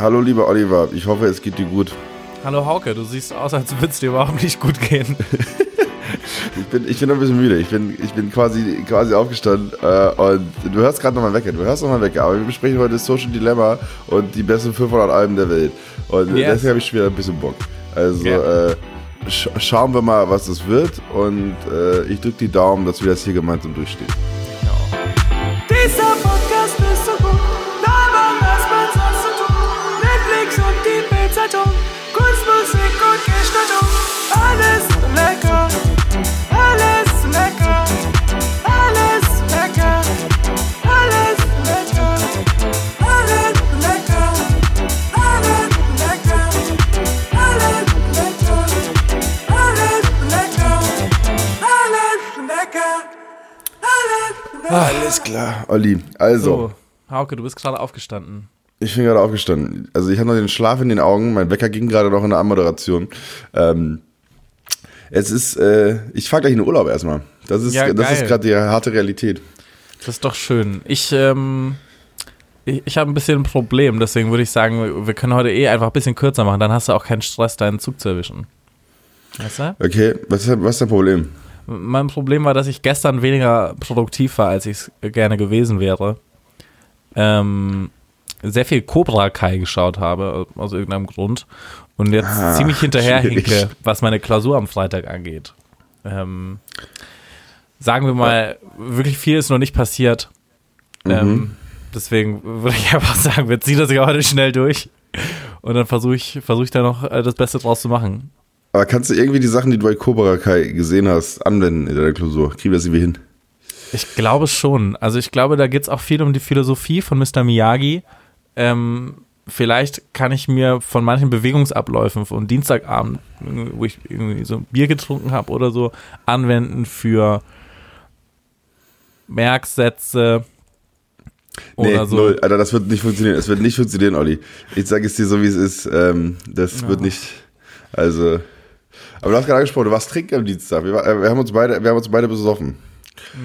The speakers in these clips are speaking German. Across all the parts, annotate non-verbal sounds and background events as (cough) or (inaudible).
Hallo lieber Oliver, ich hoffe es geht dir gut. Hallo Hauke, du siehst aus, als würde es dir überhaupt nicht gut gehen. (laughs) ich, bin, ich bin ein bisschen müde, ich bin, ich bin quasi, quasi aufgestanden äh, und du hörst gerade nochmal Wecker, du hörst nochmal Wecker, aber wir besprechen heute Social Dilemma und die besten 500 Alben der Welt. Und yes. deswegen habe ich schon wieder ein bisschen Bock. Also yeah. äh, sch schauen wir mal, was das wird und äh, ich drücke die Daumen, dass wir das hier gemeinsam durchstehen. Alles klar, Olli. Also. So, Hauke, du bist gerade aufgestanden. Ich bin gerade aufgestanden. Also ich habe noch den Schlaf in den Augen. Mein Wecker ging gerade noch in der Anmoderation. Ähm, es ist, äh, ich fahre gleich in den Urlaub erstmal. Das ist, ja, das ist gerade die harte Realität. Das ist doch schön. Ich, ähm, ich, ich habe ein bisschen ein Problem, deswegen würde ich sagen, wir können heute eh einfach ein bisschen kürzer machen. Dann hast du auch keinen Stress, deinen Zug zu erwischen. Weißt du? Okay, was ist, was ist dein Problem? Mein Problem war, dass ich gestern weniger produktiv war, als ich es gerne gewesen wäre. Ähm, sehr viel Cobra Kai geschaut habe, aus irgendeinem Grund. Und jetzt ah, ziemlich hinterherhinke, was meine Klausur am Freitag angeht. Ähm, sagen wir mal, wirklich viel ist noch nicht passiert. Mhm. Ähm, deswegen würde ich (laughs) einfach sagen, wir ziehen das ja heute schnell durch. Und dann versuche ich, versuch ich da noch äh, das Beste draus zu machen. Aber kannst du irgendwie die Sachen, die du bei Cobra Kai gesehen hast, anwenden in deiner Klausur? Kriegen wir das irgendwie hin? Ich glaube schon. Also ich glaube, da geht es auch viel um die Philosophie von Mr. Miyagi. Ähm, vielleicht kann ich mir von manchen Bewegungsabläufen von Dienstagabend, wo ich irgendwie so ein Bier getrunken habe oder so, anwenden für Merksätze, Nee, so. null. Alter, das wird nicht funktionieren. Es wird nicht funktionieren, Olli. Ich sage es dir so, wie es ist. Ähm, das ja. wird nicht. Also. Aber du hast gerade angesprochen, du warst trinken am Dienstag. Wir, wir, haben uns beide, wir haben uns beide besoffen.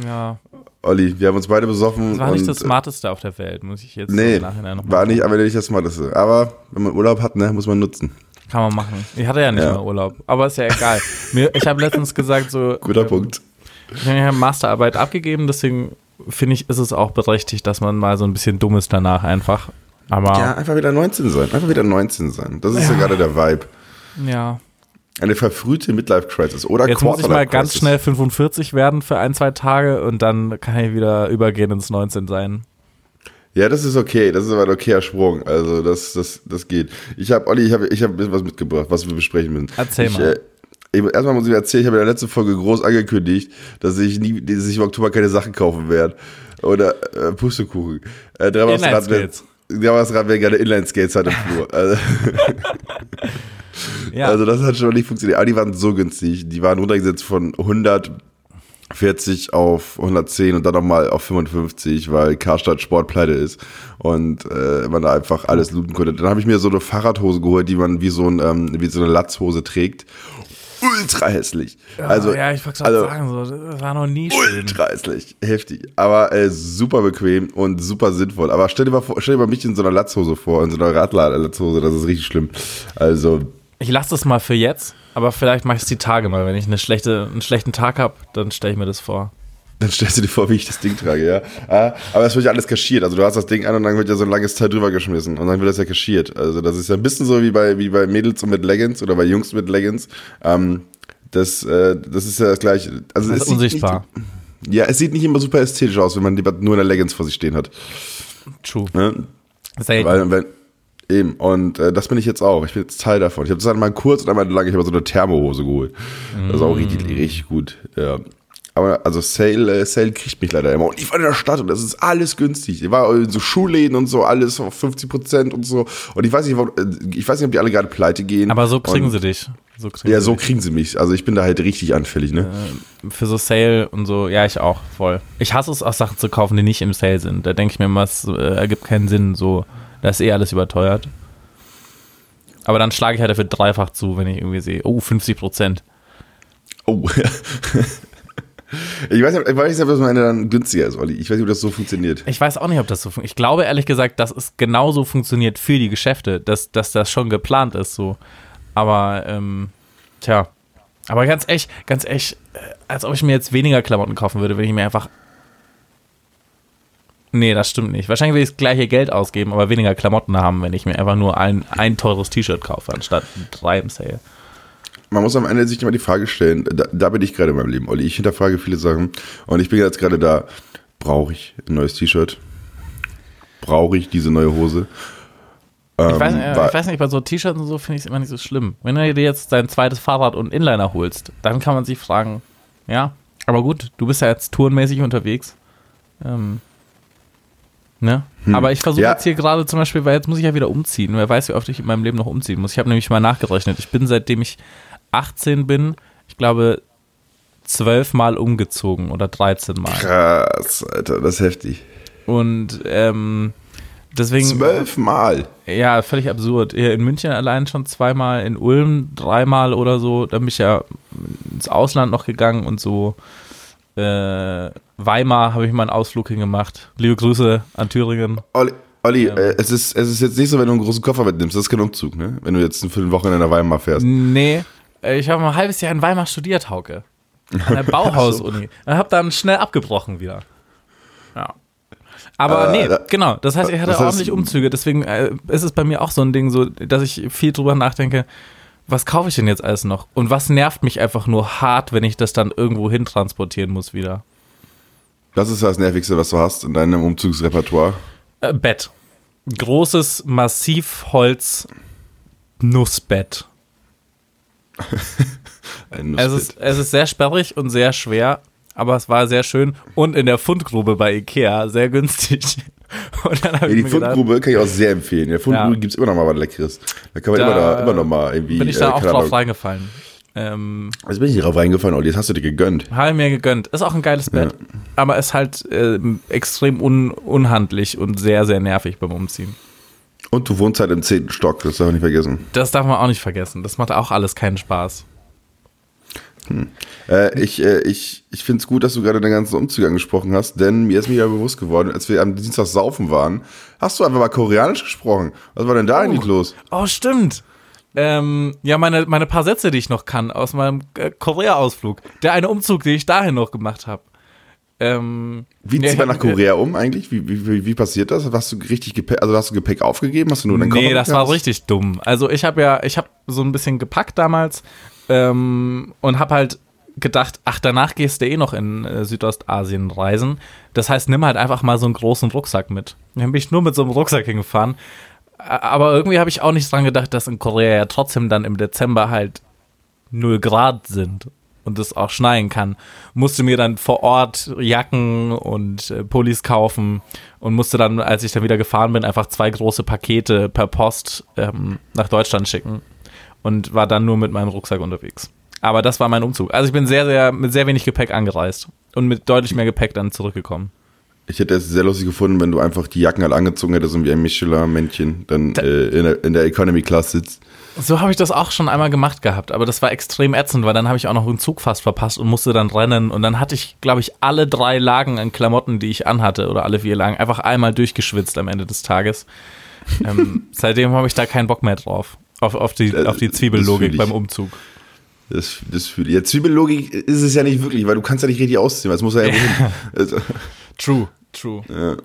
Ja. Olli, wir haben uns beide besoffen. Das war nicht das Smarteste auf der Welt, muss ich jetzt nee, im Nachhinein noch war nicht, aber nicht das Smarteste. Aber wenn man Urlaub hat, ne, muss man nutzen. Kann man machen. Ich hatte ja nicht ja. mehr Urlaub, aber ist ja egal. Mir, ich habe letztens gesagt, so. Guter ähm, Punkt. Ich habe ja Masterarbeit abgegeben, deswegen finde ich, ist es auch berechtigt, dass man mal so ein bisschen dumm ist danach einfach. Aber ja, einfach wieder 19 sein. Einfach wieder 19 sein. Das ist ja, ja gerade der Vibe. Ja. Eine verfrühte Midlife-Crisis oder Jetzt muss ich mal ganz schnell 45 werden für ein, zwei Tage und dann kann ich wieder übergehen ins 19 sein. Ja, das ist okay. Das ist aber ein okayer Sprung. Also, das, das, das geht. Ich habe, Olli, ich habe ich hab ein bisschen was mitgebracht, was wir besprechen müssen. Erzähl ich, mal. Äh, erstmal muss ich erzählen, ich habe in der letzten Folge groß angekündigt, dass ich, nie, dass ich im Oktober keine Sachen kaufen werde. Oder äh, Pustekuchen. Äh, Inline-Skates. Rad wäre gerne Inline-Skates halt im Flur. Also, (laughs) Ja. Also das hat schon nicht funktioniert. Aber die waren so günstig. Die waren runtergesetzt von 140 auf 110 und dann nochmal auf 55, weil Karstadt Sportpleite ist und äh, man da einfach alles looten konnte. Dann habe ich mir so eine Fahrradhose geholt, die man wie so, ein, ähm, wie so eine Latzhose trägt. Ultra hässlich. Ja, also, ja, ich wollte also, sagen, so, das war noch nie schön. Ultra hässlich, heftig. Aber äh, super bequem und super sinnvoll. Aber stell dir mal, vor, stell dir mal mich in so einer Latzhose vor, in so einer Radlatzhose, das ist richtig schlimm. Also ich lasse das mal für jetzt, aber vielleicht mache ich es die Tage mal. Wenn ich eine schlechte, einen schlechten Tag habe, dann stelle ich mir das vor. Dann stellst du dir vor, wie ich das Ding trage, ja. Ah, aber es wird ja alles kaschiert. Also du hast das Ding an und dann wird ja so ein langes Teil drüber geschmissen und dann wird das ja kaschiert. Also das ist ja ein bisschen so wie bei, wie bei Mädels und mit Leggings oder bei Jungs mit Leggings. Ähm, das, äh, das ist ja das gleiche. Also das ist unsichtbar. Nicht, ja, es sieht nicht immer super ästhetisch aus, wenn man lieber nur eine Leggings vor sich stehen hat. True. Ne? Weil, wenn, Eben, und äh, das bin ich jetzt auch. Ich bin jetzt Teil davon. Ich habe das einmal kurz und einmal lang, ich habe so eine Thermohose geholt. Das ist auch richtig, mm. richtig gut. Ja. Aber also Sale, äh, Sale kriegt mich leider immer. Und ich war in der Stadt und das ist alles günstig. Ich war in so Schuhläden und so, alles auf 50 Prozent und so. Und ich weiß nicht, äh, ich weiß nicht, ob die alle gerade pleite gehen. Aber so kriegen und, sie dich. So kriegen ja, so dich. kriegen sie mich. Also ich bin da halt richtig anfällig, ne? Äh, für so Sale und so, ja, ich auch, voll. Ich hasse es auch Sachen zu kaufen, die nicht im Sale sind. Da denke ich mir immer, es äh, ergibt keinen Sinn, so da ist eh alles überteuert. Aber dann schlage ich halt dafür dreifach zu, wenn ich irgendwie sehe, oh, 50 Prozent. Oh. (laughs) Ich weiß nicht, ich weiß nicht ob das am Ende dann günstiger ist, Olli. Ich weiß nicht, ob das so funktioniert. Ich weiß auch nicht, ob das so funktioniert. Ich glaube ehrlich gesagt, dass es genauso funktioniert für die Geschäfte, dass, dass das schon geplant ist so. Aber, ähm, tja. Aber ganz echt, ganz echt, äh, als ob ich mir jetzt weniger Klamotten kaufen würde, wenn ich mir einfach. Nee, das stimmt nicht. Wahrscheinlich will ich das gleiche Geld ausgeben, aber weniger Klamotten haben, wenn ich mir einfach nur ein, ein teures T-Shirt kaufe, anstatt drei im Sale. Man muss am Ende sich immer die Frage stellen, da, da bin ich gerade in meinem Leben, Olli. Ich hinterfrage viele Sachen und ich bin jetzt gerade da, brauche ich ein neues T-Shirt? Brauche ich diese neue Hose? Ähm, ich, weiß, ich, weiß, nicht, bei so T-Shirts und so finde ich es immer nicht so schlimm. Wenn du dir jetzt dein zweites Fahrrad und Inliner holst, dann kann man sich fragen, ja, aber gut, du bist ja jetzt tourenmäßig unterwegs. Ähm, Ne? Hm. Aber ich versuche ja. jetzt hier gerade zum Beispiel, weil jetzt muss ich ja wieder umziehen. Wer weiß, wie oft ich in meinem Leben noch umziehen muss. Ich habe nämlich mal nachgerechnet. Ich bin seitdem ich 18 bin, ich glaube, zwölf Mal umgezogen oder 13 Mal. Krass, Alter, das ist heftig. Und ähm, deswegen. Zwölf Mal? Ja, völlig absurd. In München allein schon zweimal, in Ulm dreimal oder so. Da bin ich ja ins Ausland noch gegangen und so. Äh, Weimar habe ich mal einen Ausflug hingemacht. Liebe Grüße an Thüringen. Olli, Olli ja. äh, es, ist, es ist jetzt nicht so, wenn du einen großen Koffer mitnimmst, das ist kein Umzug, ne? Wenn du jetzt für eine Woche in der Weimar fährst. Nee, ich habe ein halbes Jahr in Weimar studiert, Hauke. An der (laughs) Bauhaus-Uni. Und habe dann schnell abgebrochen wieder. Ja. Aber äh, nee, genau. Das heißt, ich hatte ordentlich Umzüge. Deswegen äh, ist es bei mir auch so ein Ding, so, dass ich viel drüber nachdenke, was kaufe ich denn jetzt alles noch? Und was nervt mich einfach nur hart, wenn ich das dann irgendwo hin transportieren muss wieder? Das ist das Nervigste, was du hast in deinem Umzugsrepertoire? Äh, Bett. Großes Massivholz-Nussbett. (laughs) Es ist, es ist sehr sperrig und sehr schwer, aber es war sehr schön und in der Fundgrube bei Ikea sehr günstig. (laughs) Ja, die Fundgrube kann ich auch sehr empfehlen. In der Fundgrube ja. gibt es immer noch mal was Leckeres. Da kann man da immer, da, immer noch mal irgendwie. Bin ich da äh, auch drauf reingefallen. Ähm, Jetzt bin ich nicht drauf reingefallen, Olli. Das hast du dir gegönnt. Habe mir gegönnt. Ist auch ein geiles Bett. Ja. Aber ist halt äh, extrem un unhandlich und sehr, sehr nervig beim Umziehen. Und du wohnst halt im zehnten Stock, das darf man nicht vergessen. Das darf man auch nicht vergessen. Das macht auch alles keinen Spaß. Hm. Äh, ich äh, ich, ich finde es gut, dass du gerade den ganzen Umzug angesprochen hast, denn mir ist mir ja bewusst geworden, als wir am Dienstag saufen waren, hast du einfach mal Koreanisch gesprochen. Was war denn da oh. eigentlich los? Oh, stimmt. Ähm, ja, meine, meine paar Sätze, die ich noch kann aus meinem äh, Korea-Ausflug. Der eine Umzug, den ich dahin noch gemacht habe. Ähm, wie zieht man nach Korea um eigentlich? Wie, wie, wie passiert das? Hast du richtig Gepäck, also hast du Gepäck aufgegeben? Hast du nur deinen Nee, das war richtig dumm. Also ich habe ja, ich habe so ein bisschen gepackt damals ähm, und habe halt gedacht, ach, danach gehst du eh noch in äh, Südostasien reisen. Das heißt, nimm halt einfach mal so einen großen Rucksack mit. Dann bin ich nur mit so einem Rucksack hingefahren. Aber irgendwie habe ich auch nicht dran gedacht, dass in Korea ja trotzdem dann im Dezember halt 0 Grad sind und es auch schneien kann. Musste mir dann vor Ort Jacken und äh, Pullis kaufen und musste dann, als ich dann wieder gefahren bin, einfach zwei große Pakete per Post ähm, nach Deutschland schicken und war dann nur mit meinem Rucksack unterwegs. Aber das war mein Umzug. Also ich bin sehr, sehr mit sehr wenig Gepäck angereist und mit deutlich mehr Gepäck dann zurückgekommen. Ich hätte es sehr lustig gefunden, wenn du einfach die Jacken halt angezogen hättest und wie ein Michelin-Männchen dann äh, in, der, in der Economy Class sitzt. So habe ich das auch schon einmal gemacht gehabt, aber das war extrem ätzend, weil dann habe ich auch noch einen Zug fast verpasst und musste dann rennen und dann hatte ich, glaube ich, alle drei Lagen an Klamotten, die ich anhatte oder alle vier Lagen, einfach einmal durchgeschwitzt am Ende des Tages. (laughs) ähm, seitdem habe ich da keinen Bock mehr drauf, auf, auf die, auf die Zwiebellogik beim Umzug. Das, das für ja, Zwiebellogik ist es ja nicht wirklich, weil du kannst ja nicht richtig ausziehen, weil es muss ja, (laughs) ja. Also. True, true. Ja.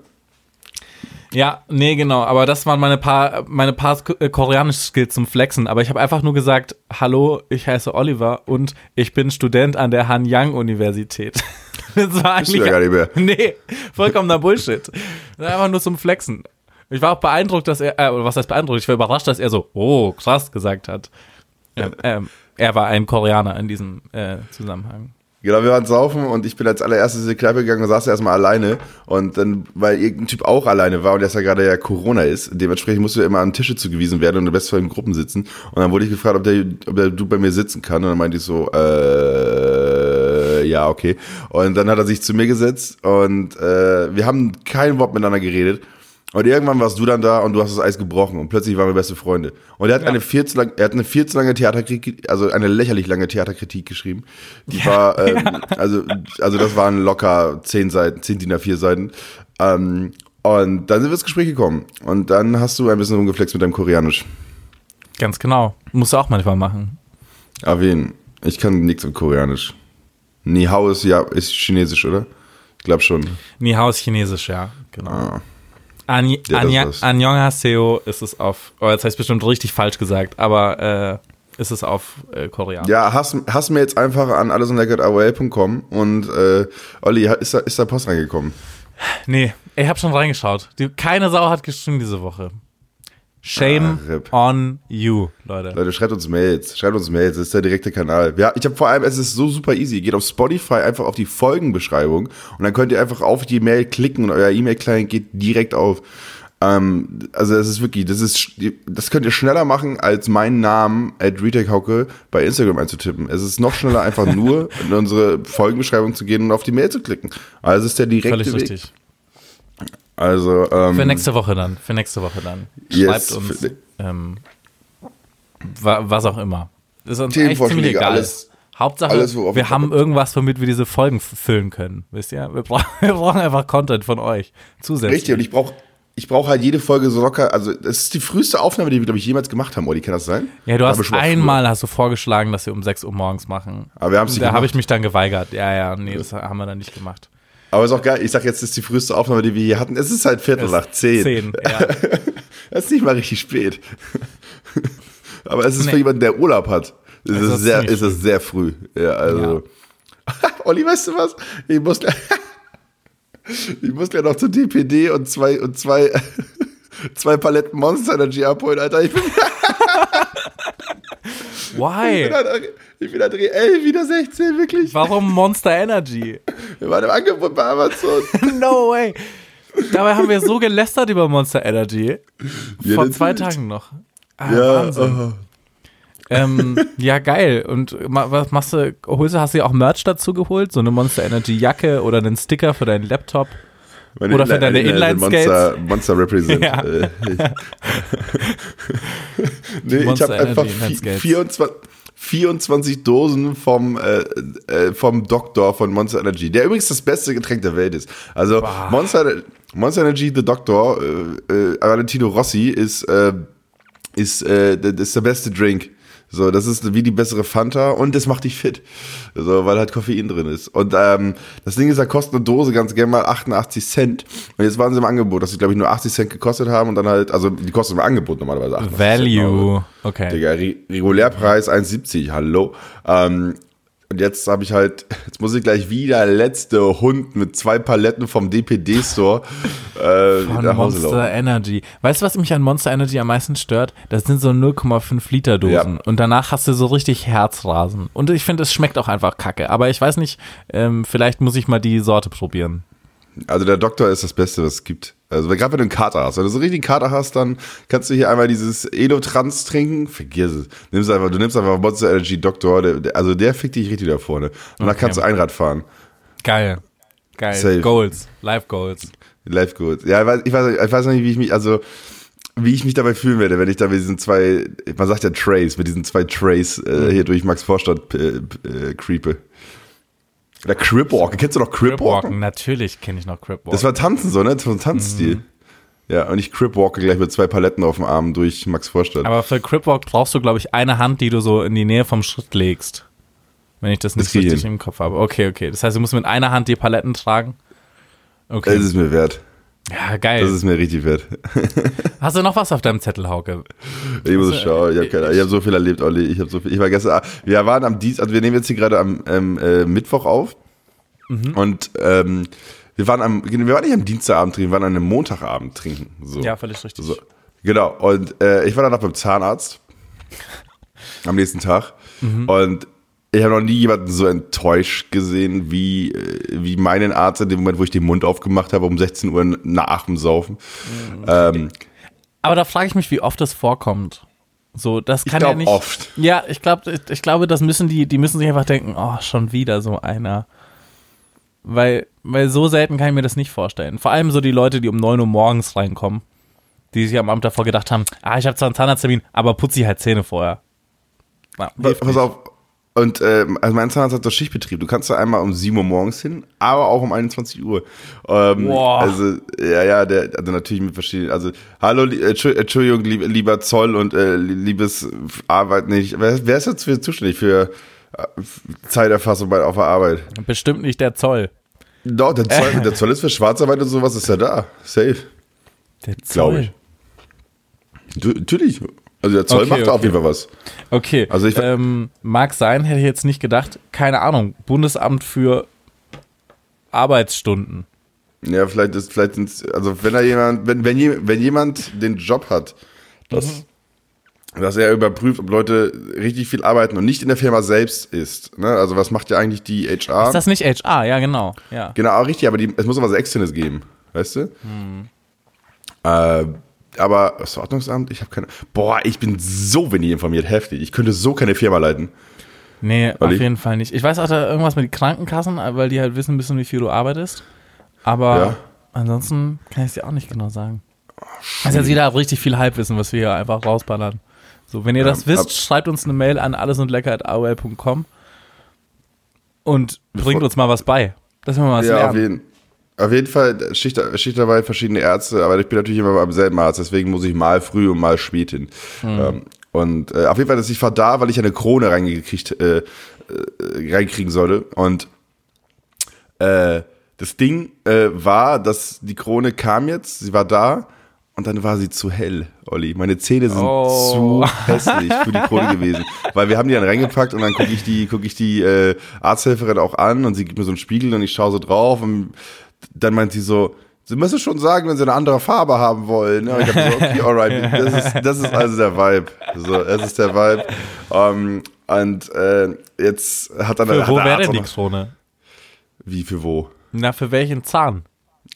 Ja, nee, genau. Aber das waren meine paar, meine paar äh, koreanische Skills zum Flexen. Aber ich habe einfach nur gesagt, hallo, ich heiße Oliver und ich bin Student an der Hanyang Universität. (laughs) Das war eigentlich. Ja gar nicht mehr. (laughs) Nee, vollkommener Bullshit. Einfach nur zum Flexen. Ich war auch beeindruckt, dass er, äh, was heißt beeindruckt? Ich war überrascht, dass er so, oh, krass gesagt hat. Ähm, ähm, er war ein Koreaner in diesem äh, Zusammenhang. Genau, wir waren saufen und ich bin als allererstes in die Kneipe gegangen und saß erstmal alleine. Und dann, weil irgendein Typ auch alleine war und jetzt ja gerade ja Corona ist, dementsprechend musst du immer an Tische zugewiesen werden und am besten in Gruppen sitzen. Und dann wurde ich gefragt, ob der, ob der du bei mir sitzen kann. Und dann meinte ich so, äh, ja, okay. Und dann hat er sich zu mir gesetzt und äh, wir haben kein Wort miteinander geredet. Und irgendwann warst du dann da und du hast das Eis gebrochen und plötzlich waren wir beste Freunde. Und er hat Ja. eine viel zu lang, er hat eine viel zu lange Theaterkritik, also eine lächerlich lange Theaterkritik geschrieben. Die Ja, war, (laughs) ähm, also, also das waren locker zehn Seiten, zehn DIN A4 Seiten. Ähm, und dann sind wir ins Gespräch gekommen. Und dann hast du ein bisschen rumgeflext mit deinem Koreanisch. Ganz genau. Musst du auch manchmal machen. Erwähnen. Ich kann nichts mit Koreanisch. Ni Hao ist ja, ist Chinesisch, oder? Ich glaube schon. Ni Hao ist chinesisch, ja. Genau. Ah. An, Ja. Annyeonghaseyo ist es auf, oh, jetzt habe ich bestimmt richtig falsch gesagt, aber äh, ist es auf äh, Koreanisch. Ja, hast, hast mir jetzt einfach an allesumleckert.aol.com und äh, Olli, ist da, ist da Post reingekommen? Nee, ich habe schon reingeschaut. Die, keine Sau hat geschrieben diese Woche. Shame Ah, on you, Leute. Leute, schreibt uns Mails. Schreibt uns Mails, das ist der direkte Kanal. Ja, ich habe vor allem, es ist so super easy. Ihr geht auf Spotify einfach auf die Folgenbeschreibung und dann könnt ihr einfach auf die Mail klicken und euer E-Mail-Client geht direkt auf. Ähm, also das ist wirklich, das ist, das könnt ihr schneller machen, als meinen Namen at Retake bei Instagram einzutippen. Es ist noch schneller, einfach nur (laughs) in unsere Folgenbeschreibung zu gehen und auf die Mail zu klicken. Also es ist der direkte Völlig Weg. richtig. Also, ähm, Für nächste Woche dann. Für nächste Woche dann. Yes, Schreibt uns für- ähm, wa, was auch immer. Ist uns echt ziemlich egal. alles- Hauptsache, alles, wir haben irgendwas, womit wir diese Folgen füllen können. Wisst ihr? Wir, bra (laughs) wir brauchen einfach Content von euch. Zusätzlich. Richtig, und ich brauche ich brauch halt jede Folge so locker, also das ist die früheste Aufnahme, die wir, glaube ich, jemals gemacht haben, Olli, kann das sein? Ja, du hast einmal hast du vorgeschlagen, dass wir um 6 Uhr morgens machen. Aber wir haben's nicht Da habe ich mich dann geweigert. Ja, ja, nee, das haben wir dann nicht gemacht. Aber ist auch geil, ich sag jetzt, das ist die früheste Aufnahme, die wir hier hatten. Es ist halt Viertel Es- nach zehn. Zehn, (laughs) ja. Das ist nicht mal richtig spät. (laughs) Aber es ist Nee. für jemanden, der Urlaub hat, Es es, ist sehr, ist es sehr früh. Ja, also. (laughs) Olli, weißt du was? Ich muss, gleich- ich muss gleich noch zur DPD und zwei, und zwei, zwei Paletten Monster Energy abholen, Alter. Ich bin, Why? ich bin André 11, wieder 16, wirklich. Warum Monster Energy? Wir waren im Angebot bei Amazon. (laughs) No way. Dabei haben wir so gelästert über Monster Energy. Ja, Vor zwei Tagen noch. Ah, Ja, Wahnsinn. oh. Ähm, ja, geil. Und was machst du? Holst du, hast du dir auch Merch dazu geholt? So eine Monster Energy Jacke oder einen Sticker für deinen Laptop? Meine Oder für deine Inline- Inline-Skates? Monster, Monster Represent. (laughs) Ja. Äh, ich- (laughs) nee, ich Monster habe einfach Energy vi- Inline-Skates. 24, 24 Dosen vom, äh, äh, vom Doktor von Monster Energy, der übrigens das beste Getränk der Welt ist. Also Monster, Monster Energy, The Doctor, äh, äh, Valentino Rossi ist, äh, ist, äh, ist der beste Drink. So, das ist wie die bessere Fanta und das macht dich fit. So, weil halt Koffein drin ist. Und ähm, das Ding ist, da kostet eine Dose ganz gerne mal 88 Cent. Und jetzt waren sie im Angebot, dass sie, glaube ich, nur 80 Cent gekostet haben und dann halt, also die kosten im Angebot normalerweise 88 Cent. Value. Okay. Digga, Re Regulärpreis 1,70, hallo. Ähm, und jetzt habe ich halt, (laughs) jetzt muss ich gleich wieder letzte Hund mit zwei Paletten vom DPD-Store äh, Von nach Hause Monster laufen. Energy. Weißt du, was mich an Monster Energy am meisten stört? Das sind so 0,5 Liter Dosen. Ja. Und danach hast du so richtig Herzrasen. Und ich finde, es schmeckt auch einfach kacke. Aber ich weiß nicht, ähm, vielleicht muss ich mal die Sorte probieren. Also der Doktor ist das Beste, was es gibt. Also gerade wenn du einen Kater hast, wenn du so richtig einen Kater hast, dann kannst du hier einmal dieses Elotrans trinken. Vergiss es. Nimmst einfach, du nimmst einfach Monster Energy Doktor, der, also der fickt dich richtig da vorne. Und dann Okay. kannst du Einrad fahren. Geil. Geil. Safe. Goals. Live Goals. Life Goals. Ja, ich weiß, ich, weiß, ich weiß noch nicht, wie ich mich, also wie ich mich dabei fühlen werde, wenn ich da mit diesen zwei, man sagt ja Trays, mit diesen zwei Trays äh, hier durch Max Vorstadt äh, äh, creepe. Oder Cripwalken. Kennst du noch? Cripwalken. Natürlich kenne ich noch Cripwalken. Das war Tanzen so, ne? Das war ein Tanzstil. Mhm. Ja, und ich Cripwalke gleich mit zwei Paletten auf dem Arm durch Max Vorstadt. Aber für Cripwalk brauchst du, glaube ich, eine Hand, die du so in die Nähe vom Schritt legst. Wenn ich das nicht Das richtig hin. im Kopf habe. Okay, okay. Das heißt, du musst mit einer Hand die Paletten tragen. Okay. Das ist mir wert. Ja, geil. Das ist mir richtig wert. (laughs) Hast du noch was auf deinem Zettel, Hauke? Ich muss Also, schauen. Ich habe hab so viel erlebt, Olli. Ich habe so viel. Ich war gestern. Wir waren am Dienst, also wir nehmen jetzt hier gerade am ähm, äh, Mittwoch auf. Mhm. Und ähm, wir waren am, wir waren nicht am Dienstagabend trinken, wir waren an einem Montagabend trinken. So. Ja, völlig richtig. So. Genau. Und äh, ich war danach beim Zahnarzt (laughs) am nächsten Tag. Mhm. Und ich habe noch nie jemanden so enttäuscht gesehen wie, äh, wie meinen Arzt in dem Moment, wo ich den Mund aufgemacht habe, um 16 Uhr nach dem Saufen. Mhm. Ähm, Aber da frage ich mich, wie oft das vorkommt. So, das ich kann ja nicht. oft. Ja, ich glaube, ich, ich glaube, das müssen die, die müssen sich einfach denken, oh, schon wieder so einer. weil, weil so selten kann ich mir das nicht vorstellen. Vor allem so die Leute, die um 9 Uhr morgens reinkommen, die sich am Abend davor gedacht haben, ah, ich habe zwar einen Zahnarzttermin, aber putze ich halt Zähne vorher. Na, Pass auf, und äh, also mein Zahnarzt hat so Schichtbetrieb. Du kannst da einmal um 7 Uhr morgens hin, aber auch um 21 Uhr. Ähm, Boah. Also, ja, ja, der, also natürlich mit verschiedenen, also, hallo, äh, Entschuldigung, lieber Zoll und äh, liebes Arbeit, nicht. Wer, wer ist jetzt für zuständig für äh, Zeiterfassung bei, auf der Arbeit? Bestimmt nicht der Zoll. Doch, der Zoll, (laughs) der Zoll ist für Schwarzarbeit und sowas, ist ja da. Safe. Der Zoll. Ich. Natürlich. Also der Zoll okay, macht okay. auf jeden Fall was. Okay. Also ich ähm, mag sein, hätte ich jetzt nicht gedacht. Keine Ahnung. Bundesamt für Arbeitsstunden. Ja, vielleicht ist, vielleicht sind also wenn da jemand, wenn, wenn, wenn jemand den Job hat, dass, mhm. dass er überprüft, ob Leute richtig viel arbeiten und nicht in der Firma selbst ist. Ne? Also was macht ja eigentlich die HR? Ist das nicht HR? Ja, genau. Ja. Genau, richtig, aber die, es muss aber was Externes geben. Weißt du? Mhm. Äh, aber das Ordnungsamt, ich habe keine. Boah, ich bin so wenig informiert, heftig. Ich könnte so keine Firma leiten. Nee, auf jeden Fall nicht. Ich weiß auch da irgendwas mit den Krankenkassen, weil die halt wissen ein bisschen, wie viel du arbeitest. Aber ja. ansonsten kann ich es dir auch nicht genau sagen. Oh, also jetzt jeder hat richtig viel Halbwissen, was wir hier einfach rausballern. So, wenn ihr das wisst, schreibt uns eine Mail an allesundlecker.aol.com und bringt uns mal was bei. Das wir mal was ja, lernen. Auf jeden, auf jeden Fall Schicht, Schicht dabei, verschiedene Ärzte, aber ich bin natürlich immer beim selben Arzt, deswegen muss ich mal früh und mal spät hin. Mhm. Ähm, und äh, auf jeden Fall, dass ich war da, weil ich eine Krone reingekriegt, äh, äh, reinkriegen sollte. Und äh, das Ding äh, war, dass die Krone kam jetzt, sie war da und dann war sie zu hell, Olli. Meine Zähne sind oh. zu hässlich für die Krone gewesen. (laughs) Weil wir haben die dann reingepackt und dann gucke ich die, guck ich die äh, Arzthelferin auch an und sie gibt mir so einen Spiegel und ich schaue so drauf und dann meint sie so, Sie müssen schon sagen, wenn Sie eine andere Farbe haben wollen. Und ich habe so, okay, alright, das ist, das ist also der Vibe. So, das ist der Vibe. Um, und äh, jetzt hat dann... Für wo wäre denn die Krone? Wie, für wo? Na, für welchen Zahn?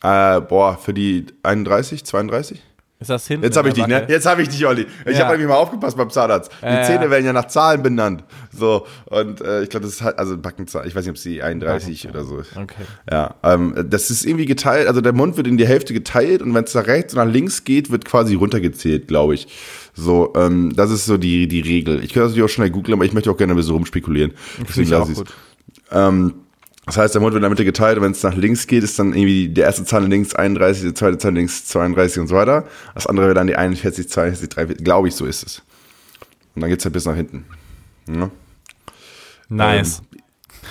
Äh, boah, für die 31, 32? Ist das hinten? Jetzt habe ich dich, ne? Jetzt habe ich dich, Olli. Ich ja. habe nämlich mal aufgepasst beim Zahnarzt. Die ja, Zähne werden ja nach Zahlen benannt. So, und äh, ich glaube, das ist halt, also Backenzahl, ich weiß nicht, ob es die 31 oder so ist. Okay. Ja, ähm, das ist irgendwie geteilt, also der Mund wird in die Hälfte geteilt und wenn es nach rechts und nach links geht, wird quasi runtergezählt, glaube ich. So, ähm, das ist so die, die Regel. Ich könnte das natürlich auch schnell googeln, aber ich möchte auch gerne ein bisschen rumspekulieren. Ich auch gut. Ähm, das heißt, der Mund wird in der Mitte geteilt und wenn es nach links geht, ist dann irgendwie der erste Zahn links 31, der zweite Zahn links 32 und so weiter. Das andere wäre dann die 41, 42, 43, glaube ich, so ist es. Und dann geht es halt bis nach hinten. Ja. Nice.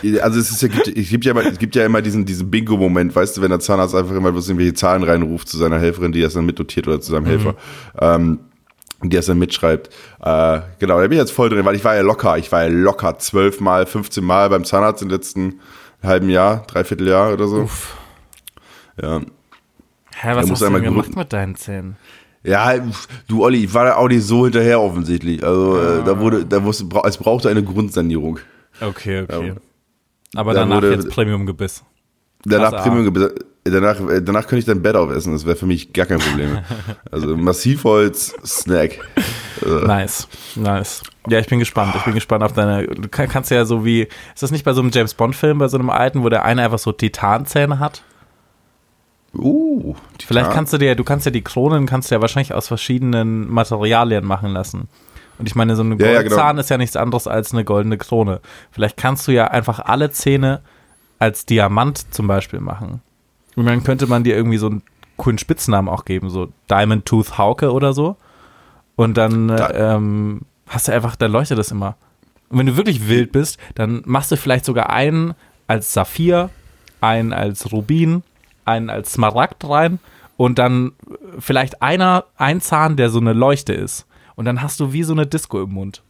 Ähm, also es, ist ja, gibt, es, gibt ja immer, es gibt ja immer diesen, diesen Bingo-Moment, weißt du, wenn der Zahnarzt einfach immer bloß irgendwelche Zahlen reinruft zu seiner Helferin, die das dann mitnotiert oder zu seinem mhm. Helfer. Ähm, die das dann mitschreibt. Äh, genau, da bin ich jetzt voll drin, weil ich war ja locker, ich war ja locker zwölfmal, 15 Mal beim Zahnarzt in den letzten halben Jahr, dreiviertel Jahr oder so. Uff. Ja. Hä, was hast du denn gemacht mit deinen Zähnen? Ja, du Olli, ich war da auch nicht so hinterher offensichtlich. Also ja. äh, da wurde, da wusste, es brauchte eine Grundsanierung. Okay, okay. Ja. Aber danach wurde, jetzt Premium-Gebiss. Danach Premium-Gebiss. Danach, äh, danach könnte ich dein Bett aufessen, das wäre für mich gar kein Problem. (laughs) also Massivholz, Snack. Äh. Nice, nice. Ja, ich bin gespannt. Ich bin gespannt auf deine. Du kannst ja so wie. Ist das nicht bei so einem James Bond-Film, bei so einem alten, wo der eine einfach so Titanzähne hat? Uh, Titan. Vielleicht kannst du dir, du kannst ja die Kronen, kannst du ja wahrscheinlich aus verschiedenen Materialien machen lassen. Und ich meine, so ein ja, ja, genau. Zahn ist ja nichts anderes als eine goldene Krone. Vielleicht kannst du ja einfach alle Zähne als Diamant zum Beispiel machen. Und dann könnte man dir irgendwie so einen coolen Spitznamen auch geben, so Diamond Tooth Hauke oder so. Und dann da. ähm, hast du einfach, dann leuchtet das immer. Und wenn du wirklich wild bist, dann machst du vielleicht sogar einen als Saphir, einen als Rubin, einen als Smaragd rein und dann vielleicht einer, ein Zahn, der so eine Leuchte ist. Und dann hast du wie so eine Disco im Mund.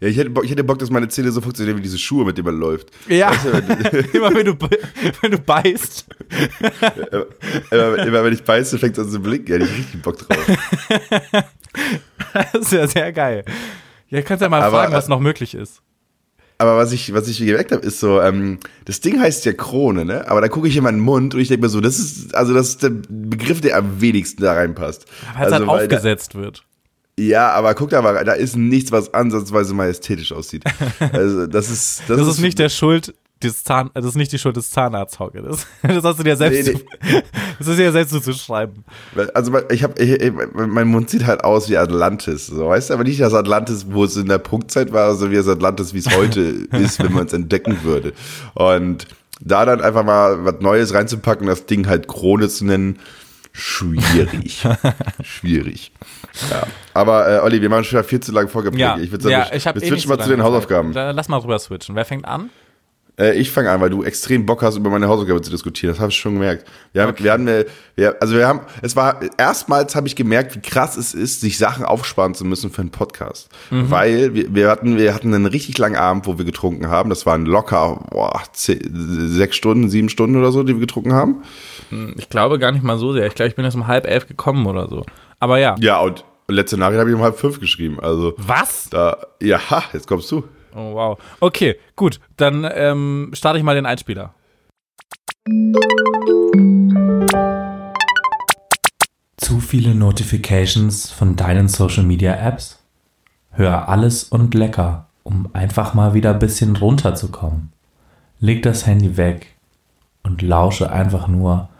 Ja, ich hätte, Bock, ich hätte Bock, dass meine Zähne so funktionieren wie diese Schuhe, mit denen man läuft. Ja, weißt du, (laughs) immer wenn du, wenn du beißt. (laughs) immer, immer, wenn ich beiße, fängt es an zu blinken. Ja, ich richtig Bock drauf. (laughs) das ist ja sehr geil. Ja, kannst ja mal aber, fragen, was noch möglich ist. Aber was ich, was ich gemerkt habe, ist so, ähm, das Ding heißt ja Krone, ne? Aber da gucke ich in meinen Mund und ich denke mir so, das ist, also das ist der Begriff, der am wenigsten da reinpasst. Weil es also, halt aufgesetzt da, wird. Ja, aber guck da mal, da ist nichts, was ansatzweise majestätisch aussieht. Also, das ist. (laughs) Das, das ist, ist, nicht der Schuld, das, Zahn, das ist nicht die Schuld des Zahnarztes, Hauke. Das, hast du dir selbst, nee, nee. (laughs) das ist dir selbst zu schreiben. Also ich habe, mein Mund sieht halt aus wie Atlantis, so weißt du, aber nicht das Atlantis, wo es in der Punktzeit war, sondern wie das Atlantis, wie es heute (laughs) ist, wenn man es entdecken würde. Und da dann einfach mal was Neues reinzupacken, das Ding halt Krone zu nennen, schwierig. (laughs) schwierig. Ja. Aber äh, Olli, wir machen schon viel zu lange vorgeprägt. Ja, ich würde sagen, ja, ich wir eh switchen mal zu den Hausaufgaben. Lass mal rüber switchen. Wer fängt an? Äh, ich fange an, weil du extrem Bock hast, über meine Hausaufgabe zu diskutieren. Das habe ich schon gemerkt. Wir haben, okay. wir hatten, wir, also wir haben, es war, erstmals habe ich gemerkt, wie krass es ist, sich Sachen aufsparen zu müssen für einen Podcast. Mhm. Weil wir, wir hatten, wir hatten einen richtig langen Abend, wo wir getrunken haben. Das waren locker, boah, zehn, sechs Stunden, sieben Stunden oder so, die wir getrunken haben. Hm, ich glaube gar nicht mal so sehr. Ich glaube, ich bin erst um halb elf gekommen oder so. Aber ja. Ja, und letzte Nachricht habe ich um halb fünf geschrieben. Also. Was? Da, ja, jetzt kommst du. Oh, wow. Okay, gut. Dann ähm, starte ich mal den Einspieler. Zu viele Notifications von deinen Social Media Apps? Hör alles und lecker, um einfach mal wieder ein bisschen runterzukommen. Leg das Handy weg und lausche einfach nur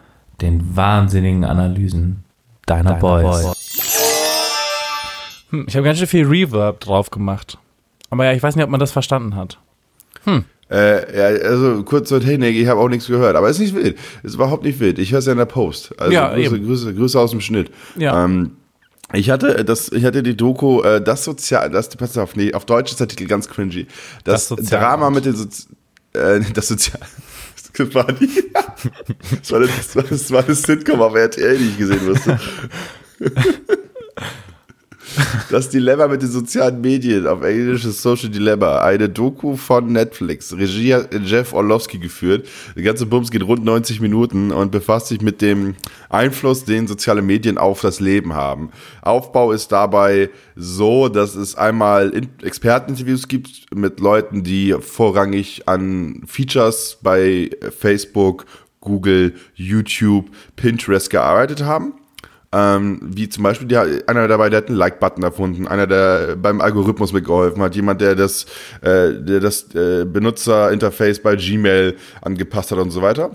den wahnsinnigen Analysen deiner, deiner Boys. Boys. Hm, ich habe ganz schön viel Reverb drauf gemacht. Aber ja, ich weiß nicht, ob man das verstanden hat. Hm. Äh, ja, also kurz zur Technik, ich habe auch nichts gehört, aber es ist nicht wild. Es ist überhaupt nicht wild. Ich höre es ja in der Post. Also ja, Grüße, Grüße, Grüße, aus dem Schnitt. Ja. Ähm, ich hatte das, ich hatte die Doku, äh, das Sozial, das, pass auf, nee, auf Deutsch ist der Titel ganz cringy. Das, das Drama mit den Sozi äh, (laughs) das Sozial. (laughs) Das war, die, das, war war das, war das Sitcom auf RTL, die ich gesehen musste. (laughs) Das Dilemma mit den sozialen Medien auf Englisch ist Social Dilemma. Eine Doku von Netflix. Regie Jeff Orlowski geführt. Der ganze Bums geht rund 90 Minuten und befasst sich mit dem Einfluss, den soziale Medien auf das Leben haben. Aufbau ist dabei so, dass es einmal Experteninterviews gibt mit Leuten, die vorrangig an Features bei Facebook, Google, YouTube, Pinterest gearbeitet haben ähm, wie zum Beispiel die, einer dabei, der hat einen Like-Button erfunden, einer, der beim Algorithmus mitgeholfen hat, jemand, der das, äh, das äh, Benutzerinterface bei Gmail angepasst hat und so weiter.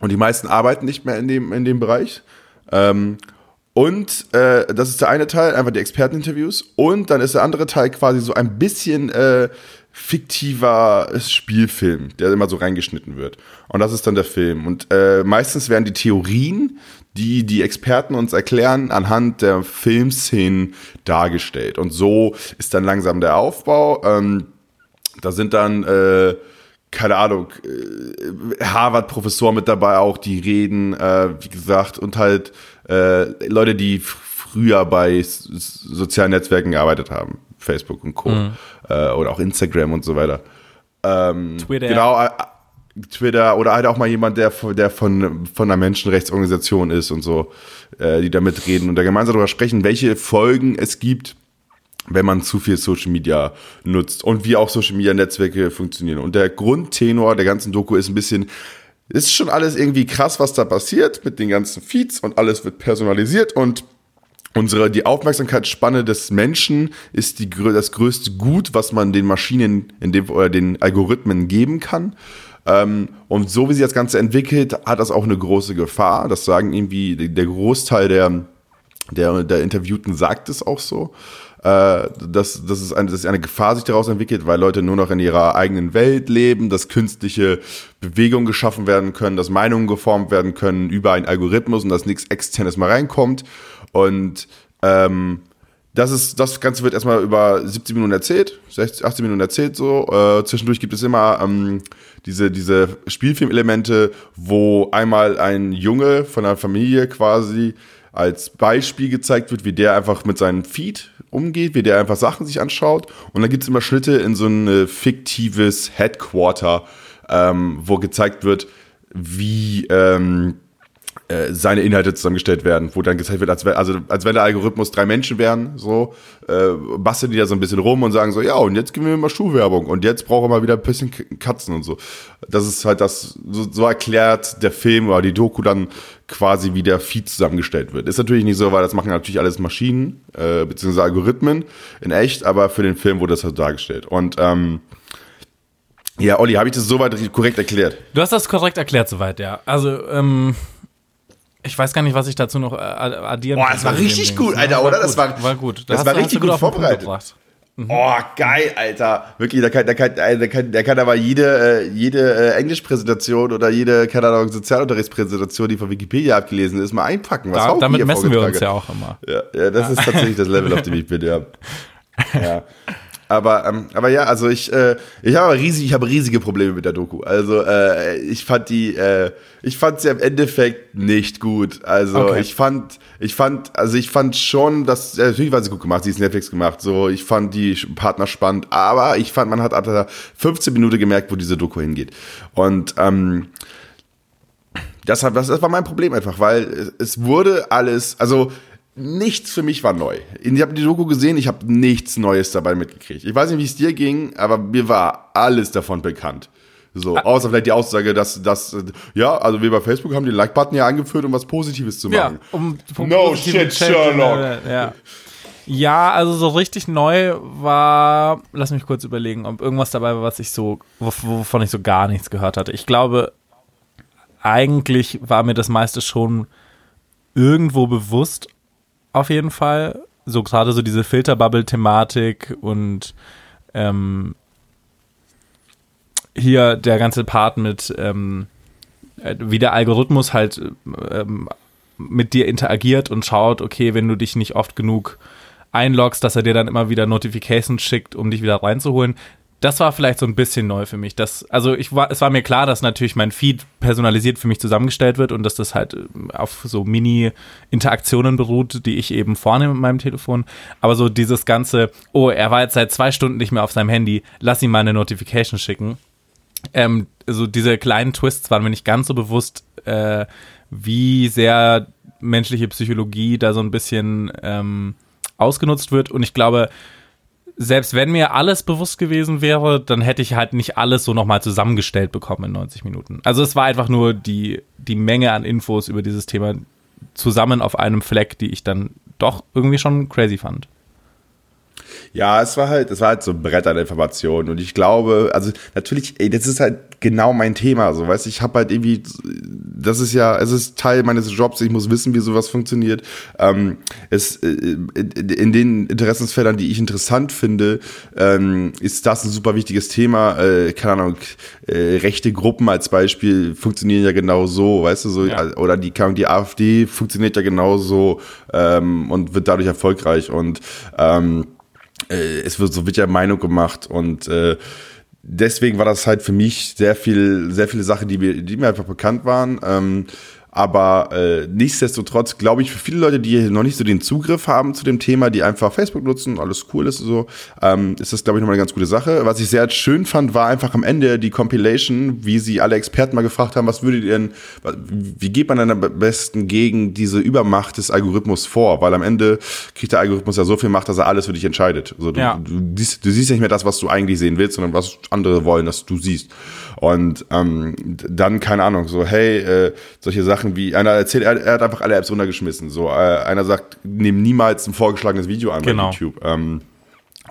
Und die meisten arbeiten nicht mehr in dem, in dem Bereich. Ähm, und äh, das ist der eine Teil, einfach die Experteninterviews. Und dann ist der andere Teil quasi so ein bisschen äh, fiktiver Spielfilm, der immer so reingeschnitten wird. Und das ist dann der Film. Und äh, meistens werden die Theorien, die die Experten uns erklären, anhand der Filmszenen dargestellt. Und so ist dann langsam der Aufbau. Ähm, da sind dann, äh, keine Ahnung, äh, Harvard-Professoren mit dabei auch, die reden, äh, wie gesagt, und halt äh, Leute, die früher bei sozialen Netzwerken gearbeitet haben. Facebook und Co. Mhm. Äh, oder auch Instagram und so weiter. Ähm, Twitter. Genau, äh, Twitter oder halt auch mal jemand, der, der von, von einer Menschenrechtsorganisation ist und so, äh, die da mitreden und da gemeinsam darüber sprechen, welche Folgen es gibt, wenn man zu viel Social Media nutzt und wie auch Social Media Netzwerke funktionieren. Und der Grundtenor der ganzen Doku ist ein bisschen, ist schon alles irgendwie krass, was da passiert mit den ganzen Feeds und alles wird personalisiert und Unsere, die Aufmerksamkeitsspanne des Menschen ist die, das größte Gut, was man den Maschinen in dem, oder den Algorithmen geben kann. Ähm, und so wie sich das Ganze entwickelt, hat das auch eine große Gefahr. Das sagen irgendwie der Großteil der, der, der Interviewten sagt es auch so. Äh, dass, dass, es eine, dass eine Gefahr sich daraus entwickelt, weil Leute nur noch in ihrer eigenen Welt leben, dass künstliche Bewegungen geschaffen werden können, dass Meinungen geformt werden können über einen Algorithmus und dass nichts Externes mal reinkommt. Und ähm, das ist, das Ganze wird erstmal über 17 Minuten erzählt, 16, 18 Minuten erzählt so. Äh, zwischendurch gibt es immer ähm, diese, diese Spielfilmelemente, wo einmal ein Junge von einer Familie quasi als Beispiel gezeigt wird, wie der einfach mit seinem Feed umgeht, wie der einfach Sachen sich anschaut. Und dann gibt es immer Schnitte in so ein fiktives Headquarter, ähm, wo gezeigt wird, wie ähm, äh, seine Inhalte zusammengestellt werden, wo dann gezeigt wird, als, wenn, also, als wenn der Algorithmus drei Menschen wären, so, äh, basteln die da so ein bisschen rum und sagen so, ja, und jetzt geben wir mal Schuhwerbung und jetzt brauchen wir mal wieder ein bisschen Katzen und so. Das ist halt das, so, so erklärt der Film oder die Doku dann quasi, wie der Feed zusammengestellt wird. Ist natürlich nicht so, weil das machen natürlich alles Maschinen, äh, beziehungsweise Algorithmen in echt, aber für den Film wurde das halt dargestellt. Und ähm, Ja, Olli, habe ich das soweit korrekt erklärt? Du hast das korrekt erklärt soweit, ja. Also, ähm, ich weiß gar nicht, was ich dazu noch äh, addieren kann. Boah, das war richtig gut, Alter, oder? Das war, war gut. Das, das war richtig gut vorbereitet. Mhm. Oh, geil, Alter. Wirklich, da kann, da kann, da kann, da kann aber jede, äh, jede äh, Englischpräsentation oder jede, keine Ahnung, Sozialunterrichtspräsentation, die von Wikipedia abgelesen ist, mal einpacken. Was da, damit messen wir uns ja auch immer. Ja, ja das ist tatsächlich das Level, auf dem ich bin, ja. (laughs) Ja. Aber, ähm, aber ja, also ich, äh, ich habe riesig, ich habe riesige Probleme mit der Doku. Also äh, ich fand die, äh, ich fand sie im Endeffekt nicht gut. Also okay. ich fand, ich fand, also ich fand schon, dass äh, natürlich war sie gut gemacht, sie ist Netflix gemacht. So, ich fand die Partner spannend, aber ich fand, man hat ab 15 Minuten gemerkt, wo diese Doku hingeht. Und ähm, das, hat, das, das war mein Problem einfach, weil es wurde alles, also nichts für mich war neu. Ich habe die Doku gesehen, ich habe nichts Neues dabei mitgekriegt. Ich weiß nicht, wie es dir ging, aber mir war alles davon bekannt. So, ah. außer vielleicht die Aussage, dass, dass, ja, also wir bei Facebook haben den Like-Button ja angeführt, um was Positives zu machen. Ja, um, um no shit, Sherlock. Ja. ja, also so richtig neu war, lass mich kurz überlegen, ob irgendwas dabei war, was ich so, wovon ich so gar nichts gehört hatte. Ich glaube, eigentlich war mir das meiste schon irgendwo bewusst, auf jeden Fall. So gerade so diese Filterbubble-Thematik und ähm, hier der ganze Part mit, ähm, äh, wie der Algorithmus halt ähm, mit dir interagiert und schaut, okay, wenn du dich nicht oft genug einloggst, dass er dir dann immer wieder Notifications schickt, um dich wieder reinzuholen das war vielleicht so ein bisschen neu für mich. Das, also ich war, es war mir klar, dass natürlich mein Feed personalisiert für mich zusammengestellt wird und dass das halt äh, auf so Mini-Interaktionen beruht, die ich eben vornehme mit meinem Telefon. Aber so dieses ganze, oh, er war jetzt seit zwei Stunden nicht mehr auf seinem Handy, lass ihm mal eine Notification schicken. Ähm, so diese kleinen Twists waren mir nicht ganz so bewusst, äh, wie sehr menschliche Psychologie da so ein bisschen ähm, ausgenutzt wird. Und ich glaube, selbst wenn mir alles bewusst gewesen wäre, dann hätte ich halt nicht alles so nochmal zusammengestellt bekommen in 90 Minuten. Also es war einfach nur die, die Menge an Infos über dieses Thema zusammen auf einem Fleck, die ich dann doch irgendwie schon crazy fand. Ja, es war halt, es war halt so ein Brett an Informationen und ich glaube, also natürlich, ey, das ist halt genau mein Thema, so, weißt ich habe halt irgendwie, das ist ja, es ist Teil meines Jobs, ich muss wissen, wie sowas funktioniert. Ähm, es, äh, in den Interessensfeldern, die ich interessant finde, ähm, ist das ein super wichtiges Thema, äh, keine Ahnung, äh, rechte Gruppen als Beispiel funktionieren ja genau so, weißt du, so, ja. oder die, die AfD funktioniert ja genau so ähm, und wird dadurch erfolgreich und ähm, äh, es wird so wird ja Meinung gemacht und äh, deswegen war das halt für mich sehr viel, sehr viele Sachen, die mir, die mir einfach bekannt waren. Ähm, aber äh, nichtsdestotrotz glaube ich, für viele Leute, die noch nicht so den Zugriff haben zu dem Thema, die einfach Facebook nutzen, alles cool ist und so, ähm, ist das, glaube ich, nochmal eine ganz gute Sache. Was ich sehr schön fand, war einfach am Ende die Compilation, wie sie alle Experten mal gefragt haben, was würdet ihr denn, wie geht man denn am besten gegen diese Übermacht des Algorithmus vor? Weil am Ende kriegt der Algorithmus ja so viel Macht, dass er alles für dich entscheidet. Also du, ja. du, du, siehst, du siehst nicht mehr das, was du eigentlich sehen willst, sondern was andere wollen, dass du siehst. Und ähm, dann, keine Ahnung, so, hey, äh, solche Sachen wie, einer erzählt, er, er hat einfach alle Apps runtergeschmissen. So, äh, einer sagt, nimm niemals ein vorgeschlagenes Video an genau. bei YouTube. Ähm,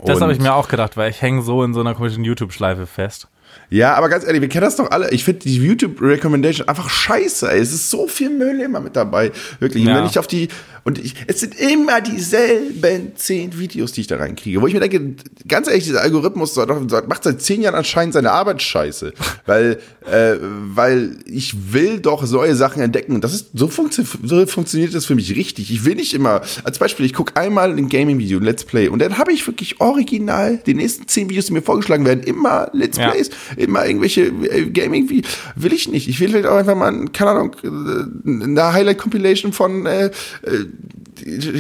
das habe ich mir auch gedacht, weil ich hänge so in so einer komischen YouTube-Schleife fest. Ja, aber ganz ehrlich, wir kennen das doch alle. Ich finde die YouTube-Recommendation einfach scheiße. Ey. Es ist so viel Müll immer mit dabei. Wirklich. Ja. wenn ich auf die. Und ich, es sind immer dieselben zehn Videos, die ich da reinkriege. Wo ich mir denke, ganz ehrlich, dieser Algorithmus macht seit zehn Jahren anscheinend seine Arbeit scheiße. (laughs) weil, äh, weil ich will doch neue Sachen entdecken. Das ist, so, funktio so funktioniert das für mich richtig. Ich will nicht immer, als Beispiel, ich gucke einmal ein Gaming-Video, ein Let's Play, und dann habe ich wirklich original die nächsten zehn Videos, die mir vorgeschlagen werden, immer Let's Plays. Immer irgendwelche äh, Gaming wie will ich nicht. Ich will halt auch einfach mal, keine Ahnung, äh, eine Highlight Compilation von äh, äh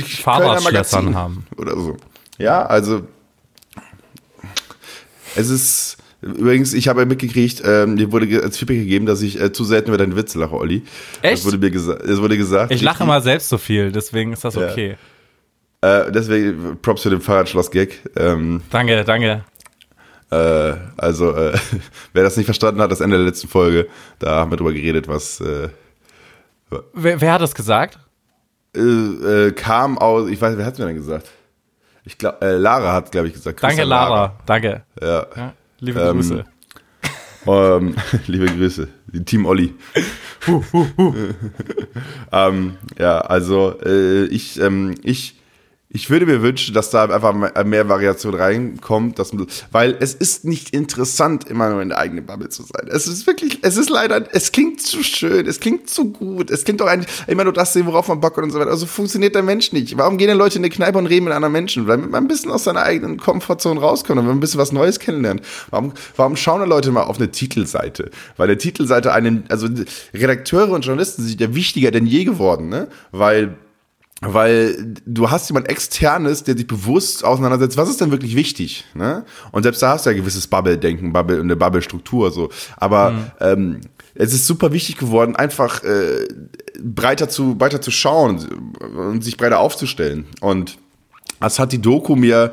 Fahrradschlössern haben oder so. Ja, also es ist Übrigens, ich habe mitgekriegt, ähm, mir wurde als Feedback gegeben, dass ich äh, zu selten über deine Witze lache, Olli. Echt? Das wurde mir gesagt. Das wurde gesagt. Ich lache mal selbst so viel, deswegen ist das okay. Ja. Äh, deswegen Props für den Fahrradschloss-Gag. Ähm, danke, danke. Äh, also, äh, (laughs) wer das nicht verstanden hat, das Ende der letzten Folge, da haben wir drüber geredet, was. Äh, wer, wer, hat das gesagt? Äh, äh, kam aus, ich weiß, wer hat es mir denn gesagt? Ich glaube, äh, Lara hat, glaube ich, gesagt. Danke, Lara. Lara. Danke. Ja. ja liebe ähm, Grüße. (laughs) ähm, (laughs) liebe Grüße, Team Olli. ähm, ja, also äh, ich, ähm, ich ich würde mir wünschen, dass da einfach mehr Variation reinkommt, dass, weil es ist nicht interessant, immer nur in der eigenen Bubble zu sein. Es ist wirklich, es ist leider, es klingt zu schön, es klingt zu gut, es klingt doch eigentlich immer nur das sehen, worauf man Bock hat und so weiter. Also funktioniert der Mensch nicht. Warum gehen denn Leute in eine Kneipe und reden mit anderen Menschen? Weil man ein bisschen aus seiner eigenen Komfortzone rauskommt und man ein bisschen was Neues kennenlernt. Warum, warum schauen da Leute mal auf eine Titelseite? Weil eine Titelseite einen, also Redakteure und Journalisten sind ja wichtiger denn je geworden, ne? Weil weil du hast jemand externes, der sich bewusst auseinandersetzt, was ist denn wirklich wichtig, ne? Und selbst da hast du ja gewisses Bubble-Denken, Bubble und eine Bubble-Struktur so. Aber mhm. ähm, es ist super wichtig geworden, einfach äh, breiter zu breiter zu schauen und sich breiter aufzustellen. Und das hat die Doku mir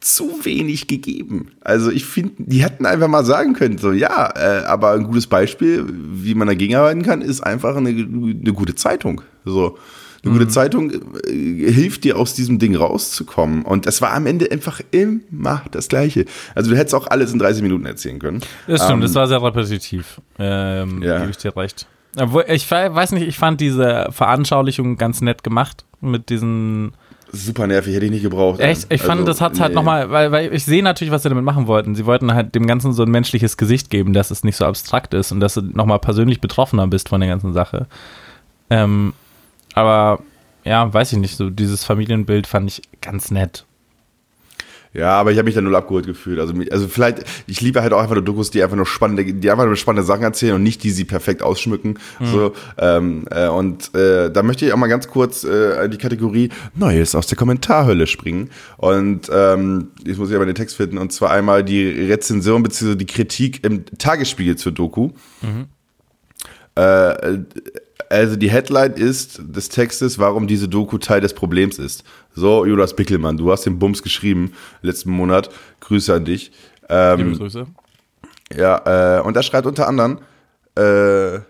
zu wenig gegeben. Also ich finde, die hätten einfach mal sagen können, so ja, äh, aber ein gutes Beispiel, wie man dagegen arbeiten kann, ist einfach eine, eine gute Zeitung. So. Eine gute mhm. Zeitung äh, hilft dir aus diesem Ding rauszukommen. Und es war am Ende einfach immer das Gleiche. Also du hättest auch alles in 30 Minuten erzählen können. Das stimmt, ähm, das war sehr repetitiv. Ähm, ja. Gebe ich dir recht. Obwohl, ich weiß nicht, ich fand diese Veranschaulichung ganz nett gemacht mit diesen super nervig, hätte ich nicht gebraucht. Echt? Ich fand, also, das hat nee. halt nochmal, weil, weil ich sehe natürlich, was sie damit machen wollten. Sie wollten halt dem Ganzen so ein menschliches Gesicht geben, dass es nicht so abstrakt ist und dass du nochmal persönlich betroffener bist von der ganzen Sache. Ähm, aber ja, weiß ich nicht, so dieses Familienbild fand ich ganz nett. Ja, aber ich habe mich da null abgeholt gefühlt. Also, also vielleicht, ich liebe halt auch einfach nur Dokus, die einfach nur spannende, die einfach nur spannende Sachen erzählen und nicht die sie perfekt ausschmücken. Mhm. So, ähm, äh, und äh, da möchte ich auch mal ganz kurz äh, in die Kategorie Neues aus der Kommentarhölle springen. Und ähm, jetzt muss ich aber den Text finden. Und zwar einmal die Rezension bzw. die Kritik im Tagesspiegel zur Doku. Mhm. Äh, also die Headline ist des Textes, warum diese Doku Teil des Problems ist. So, Jonas Bickelmann, du hast den Bums geschrieben letzten Monat. Grüße an dich. Ähm, Liebe Grüße. Ja, äh, und er schreibt unter anderem, äh,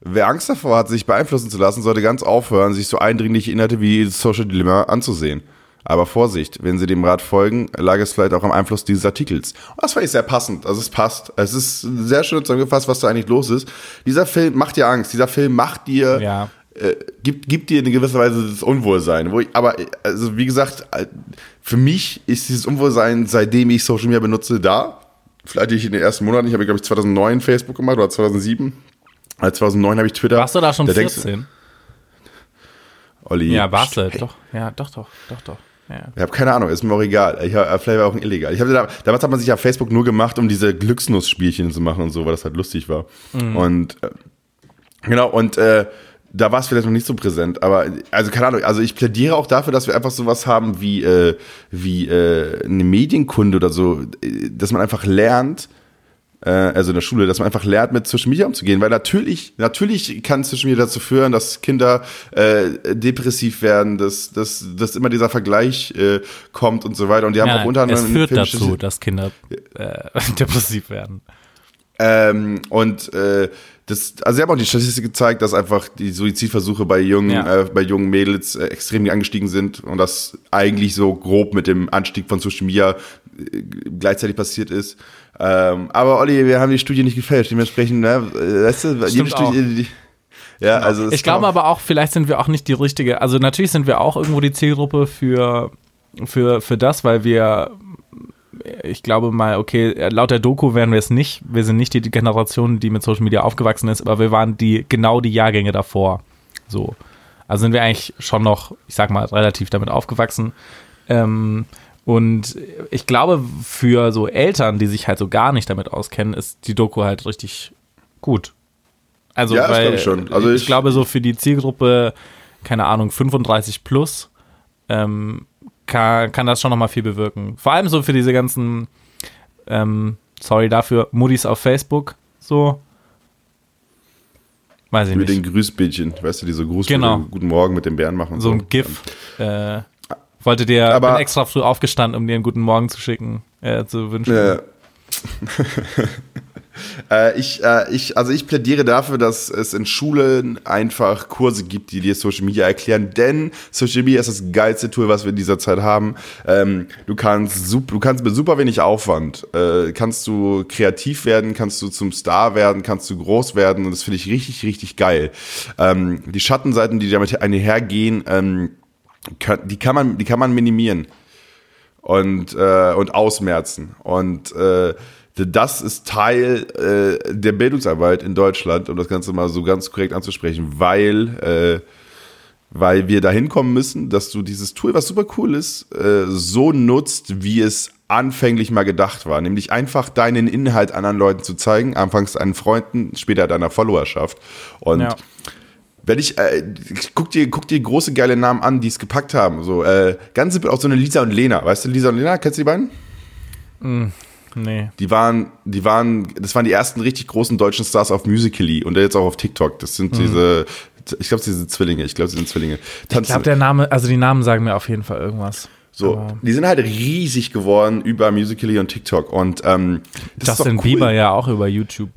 wer Angst davor hat, sich beeinflussen zu lassen, sollte ganz aufhören, sich so eindringliche Inhalte wie Social Dilemma anzusehen. Aber Vorsicht, wenn Sie dem Rat folgen, lag es vielleicht auch am Einfluss dieses Artikels. Und das fand ich sehr passend. Also es passt. Es ist sehr schön zusammengefasst, was da eigentlich los ist. Dieser Film macht dir Angst. Dieser Film macht dir, ja. äh, gibt, gibt dir in gewisser Weise das Unwohlsein. Wo ich, aber, also wie gesagt, äh, für mich ist dieses Unwohlsein, seitdem ich Social Media benutze, da. Vielleicht ich in den ersten Monaten. Ich habe, glaube ich, 2009 Facebook gemacht oder 2007. Also 2009 habe ich Twitter. Warst du da schon da 14? Olli. Ja, warst du, doch. Ja, doch, doch, doch, doch. Ja. Ich habe keine Ahnung, ist mir auch egal. Ich hab, vielleicht war auch ein illegal. Ich hab, damals hat man sich auf Facebook nur gemacht, um diese Glücksnuss-Spielchen zu machen und so, weil das halt lustig war. Mhm. Und äh, genau, und äh, da war es vielleicht noch nicht so präsent, aber also keine Ahnung, also ich plädiere auch dafür, dass wir einfach sowas haben wie, äh, wie äh, eine Medienkunde oder so, äh, dass man einfach lernt, also in der Schule, dass man einfach lernt, mit Social Media umzugehen. Weil natürlich, natürlich kann Social Media dazu führen, dass Kinder äh, depressiv werden, dass, dass, dass immer dieser Vergleich äh, kommt und so weiter. Und die haben ja, auch unter anderem. Es führt dazu, dass Kinder äh, (laughs) depressiv werden. Ähm, und äh, das, also sie haben auch die Statistik gezeigt, dass einfach die Suizidversuche bei jungen, ja. äh, bei jungen Mädels äh, extrem angestiegen sind und das eigentlich so grob mit dem Anstieg von Social Media äh, gleichzeitig passiert ist. Ähm, aber Olli, wir haben die Studie nicht gefälscht, dementsprechend, ne, weißt du, jede Studie, die, ja, also ich glaube aber auch, vielleicht sind wir auch nicht die richtige. Also natürlich sind wir auch irgendwo die Zielgruppe für für für das, weil wir ich glaube mal, okay, laut der Doku wären wir es nicht. Wir sind nicht die Generation, die mit Social Media aufgewachsen ist, aber wir waren die genau die Jahrgänge davor. So. Also sind wir eigentlich schon noch, ich sag mal, relativ damit aufgewachsen. Ähm, und ich glaube, für so Eltern, die sich halt so gar nicht damit auskennen, ist die Doku halt richtig gut. Also, ja, weil, ich schon. Also ich, ich, glaube, so für die Zielgruppe, keine Ahnung, 35 plus, ähm, kann, kann das schon nochmal viel bewirken. Vor allem so für diese ganzen, ähm, sorry dafür, Moody's auf Facebook, so. Weiß ich mit nicht. Mit den Grüßbildchen, weißt du, diese Gruß genau. Guten Morgen mit dem Bären machen. So, so ein GIF. Äh, wollte dir aber, bin extra früh aufgestanden, um dir einen guten Morgen zu schicken, äh, zu wünschen. Ja. (laughs) Äh, ich, äh, ich, also ich plädiere dafür, dass es in Schulen einfach Kurse gibt, die dir Social Media erklären, denn Social Media ist das geilste Tool, was wir in dieser Zeit haben. Ähm, du kannst super, du kannst mit super wenig Aufwand, äh, kannst du kreativ werden, kannst du zum Star werden, kannst du groß werden und das finde ich richtig, richtig geil. Ähm, die Schattenseiten, die damit einhergehen, ähm, die kann man, die kann man minimieren und, äh, und ausmerzen. Und äh, das ist Teil äh, der Bildungsarbeit in Deutschland, um das Ganze mal so ganz korrekt anzusprechen, weil, äh, weil wir dahin kommen müssen, dass du dieses Tool, was super cool ist, äh, so nutzt, wie es anfänglich mal gedacht war, nämlich einfach deinen Inhalt anderen Leuten zu zeigen, anfangs deinen Freunden, später deiner Followerschaft. Und ja. Wenn ich, äh, guck dir, guck dir große geile Namen an, die es gepackt haben. So, äh, ganz simpel auch so eine Lisa und Lena. Weißt du, Lisa und Lena, kennst du die beiden? Mm. Nee. Die waren, die waren, das waren die ersten richtig großen deutschen Stars auf Musical.ly und jetzt auch auf TikTok. Das sind mhm. diese, ich glaube, sie sind Zwillinge. Ich glaube, sie sind Zwillinge. Tanzen. Ich glaube, der Name, also die Namen sagen mir auf jeden Fall irgendwas. So, Aber die sind halt riesig geworden über Musical.ly und TikTok und ähm, Justin cool. Bieber ja auch über YouTube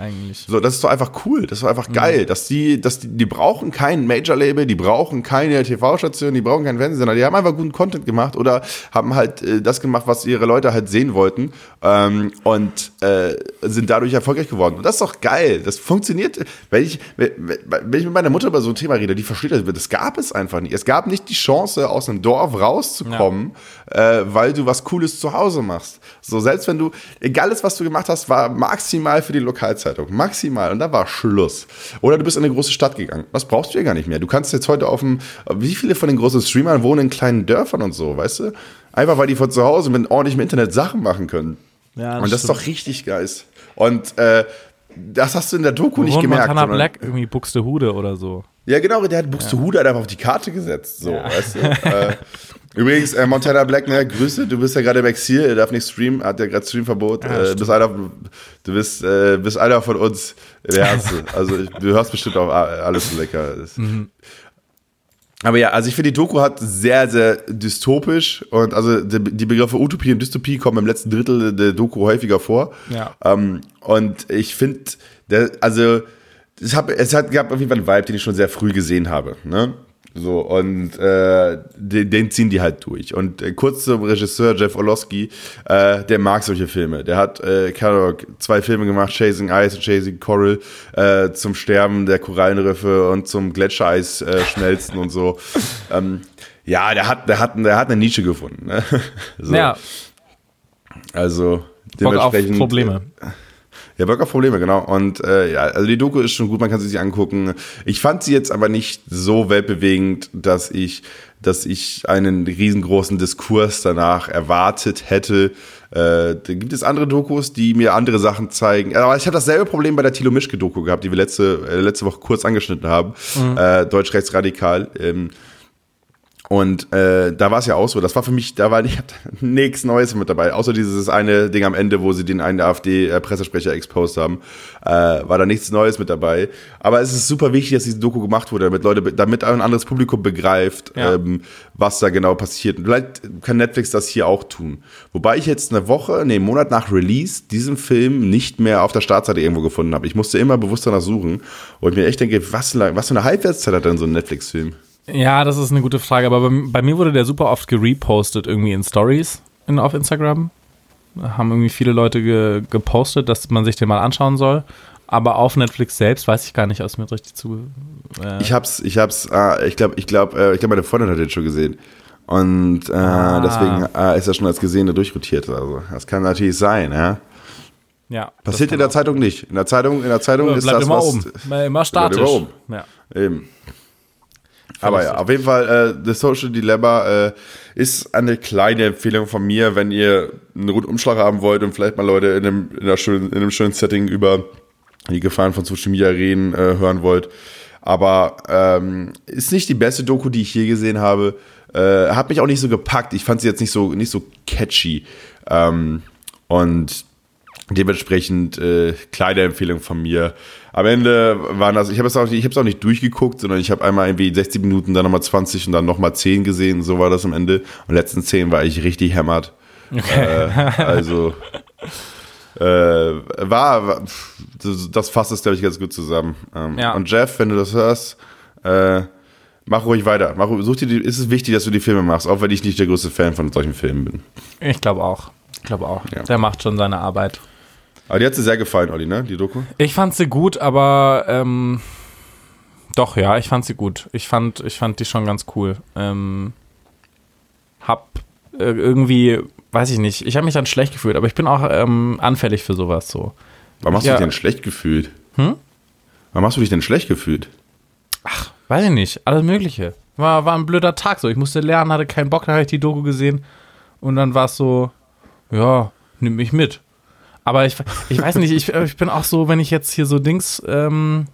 eigentlich. So, das ist doch einfach cool, das ist doch einfach mhm. geil, dass die, dass die, die brauchen kein Major-Label, die brauchen keine TV-Station, die brauchen keinen Fernsehsender, die haben einfach guten Content gemacht oder haben halt äh, das gemacht, was ihre Leute halt sehen wollten ähm, und äh, sind dadurch erfolgreich geworden. Und das ist doch geil, das funktioniert. Wenn ich, wenn, ich mit meiner Mutter über so ein Thema rede, die versteht das, das gab es einfach nicht. Es gab nicht die Chance, aus einem Dorf rauszukommen, ja. äh, weil du was Cooles zu Hause machst. So, selbst wenn du, egal was du gemacht hast, war maximal für die Lokalzeit. Zeitung. Maximal. Und da war Schluss. Oder du bist in eine große Stadt gegangen. Das brauchst du ja gar nicht mehr. Du kannst jetzt heute auf dem, wie viele von den großen Streamern wohnen in kleinen Dörfern und so, weißt du? Einfach weil die von zu Hause mit ordentlichem Internet Sachen machen können. Ja, das und das stimmt. ist doch richtig geil. Und äh, das hast du in der Doku nicht gemerkt. Montana Black irgendwie Buxtehude oder so. Ja, genau, der hat Buxtehude ja. einfach auf die Karte gesetzt. So, ja. weißt du? äh, Übrigens, äh, Montana Black, ne, Grüße, du bist ja gerade im Exil, er darf nicht streamen, hat ja gerade Streamverbot. Ja, äh, bist einer, du bist, äh, bist einer von uns der Erste. Also du hörst bestimmt auch alles so lecker. Mhm. Aber ja, also ich finde, die Doku hat sehr, sehr dystopisch und also die, Begriffe Utopie und Dystopie kommen im letzten Drittel der Doku häufiger vor. Ja. Ähm, und ich finde, also es, hat, es hat, gab auf jeden Fall einen Vibe, den ich schon sehr früh gesehen habe. Ne? So, und äh, den, den, ziehen die halt durch. Und äh, kurz zum Regisseur Jeff Orlowski, äh, der mag solche Filme. Der hat, äh, keine zwei Filme gemacht, Chasing Ice und Chasing Coral, äh, zum Sterben der Korallenriffe und zum Gletschereis äh, schmelzen und so. (laughs) Ähm, ja, der hat, der hat, der hat eine Nische gefunden. Ne? (laughs) So. Ja. Also, dementsprechend. Bock auf Probleme. Äh, ja, Bock auf Probleme, genau. Und äh, ja, also die Doku ist schon gut, man kann sie sich angucken. Ich fand sie jetzt aber nicht so weltbewegend, dass ich, dass ich einen riesengroßen Diskurs danach erwartet hätte. Äh, da gibt es andere Dokus, die mir andere Sachen zeigen. Aber ich habe dasselbe Problem bei der Thilo Mischke-Doku gehabt, die wir letzte, äh, letzte Woche kurz angeschnitten haben. Mhm. Äh, Deutsch-Rechtsradikal. Ähm, und äh, da war es ja auch so, das war für mich, da war nichts (laughs) Neues mit dabei, außer dieses eine Ding am Ende, wo sie den einen AfD-Pressesprecher exposed haben, äh, war da nichts Neues mit dabei. Aber es ist super wichtig, dass diese Doku gemacht wurde, damit Leute, damit ein anderes Publikum begreift, ja. ähm, was da genau passiert. Und vielleicht kann Netflix das hier auch tun. Wobei ich jetzt eine Woche, nee, einen Monat nach Release diesen Film nicht mehr auf der Startseite irgendwo gefunden habe. Ich musste immer bewusst danach suchen und mir echt denke, was, was für eine Halbwertszeit hat denn so ein Netflix-Film? Ja, das ist eine gute Frage, aber bei, bei mir wurde der super oft gerepostet irgendwie in Stories in, auf Instagram. Haben irgendwie viele Leute ge, gepostet, dass man sich den mal anschauen soll. Aber auf Netflix selbst weiß ich gar nicht, aus mir richtig zu. Äh ich hab's, ich hab's, äh, ich glaube, ich glaube, äh, ich glaube, meine Freundin hat den schon gesehen. Und äh, ah. deswegen äh, ist er schon als Gesehene durchrotiert. Also, das kann natürlich sein, ja. Ja. Passiert in der Zeitung nicht. In der Zeitung, in der Zeitung ist das immer was. Oben. Immer statisch. Immer oben. Ja. Eben. Aber ja, auf jeden Fall, äh, The Social Dilemma äh, ist eine kleine Empfehlung von mir, wenn ihr einen Rundumschlag haben wollt und vielleicht mal Leute in einem, in schönen, in einem schönen Setting über die Gefahren von Social Media reden, äh, hören wollt. Aber ähm, ist nicht die beste Doku, die ich je gesehen habe. Äh, hat mich auch nicht so gepackt. Ich fand sie jetzt nicht so, nicht so catchy. Ähm, und dementsprechend äh, kleine Empfehlung von mir am Ende waren das, ich habe es auch, ich auch nicht durchgeguckt, sondern ich habe einmal irgendwie 60 Minuten, dann nochmal 20 und dann nochmal 10 gesehen. So war das am Ende. Und letzten 10 war ich richtig hämmert. Okay. Äh, also Äh, war, war, das fasst es, glaube ich, ganz gut zusammen. Ähm, ja. Und Jeff, wenn du das hörst, äh, mach ruhig weiter. Mach, such dir die, ist es wichtig, dass du die Filme machst, auch wenn ich nicht der größte Fan von solchen Filmen bin. Ich glaube auch. Ich glaube auch. Ja. Der macht schon seine Arbeit. Aber die hat dir sehr gefallen, Olli, ne? Die Doku? Ich fand sie gut, aber ähm, doch, ja, ich fand sie gut. Ich fand, ich fand die schon ganz cool. Ähm, hab äh, irgendwie, weiß ich nicht, ich habe mich dann schlecht gefühlt, aber ich bin auch ähm, anfällig für sowas so. Warum hast ja. du dich denn schlecht gefühlt? Hm? Warum hast du dich denn schlecht gefühlt? Ach, weiß ich nicht, alles Mögliche. War, war ein blöder Tag so. Ich musste lernen, hatte keinen Bock, dann habe ich die Doku gesehen und dann war es so, ja, nimm mich mit. Aber ich, ich weiß nicht, ich, ich bin auch so, wenn ich jetzt hier so Dings, ähm,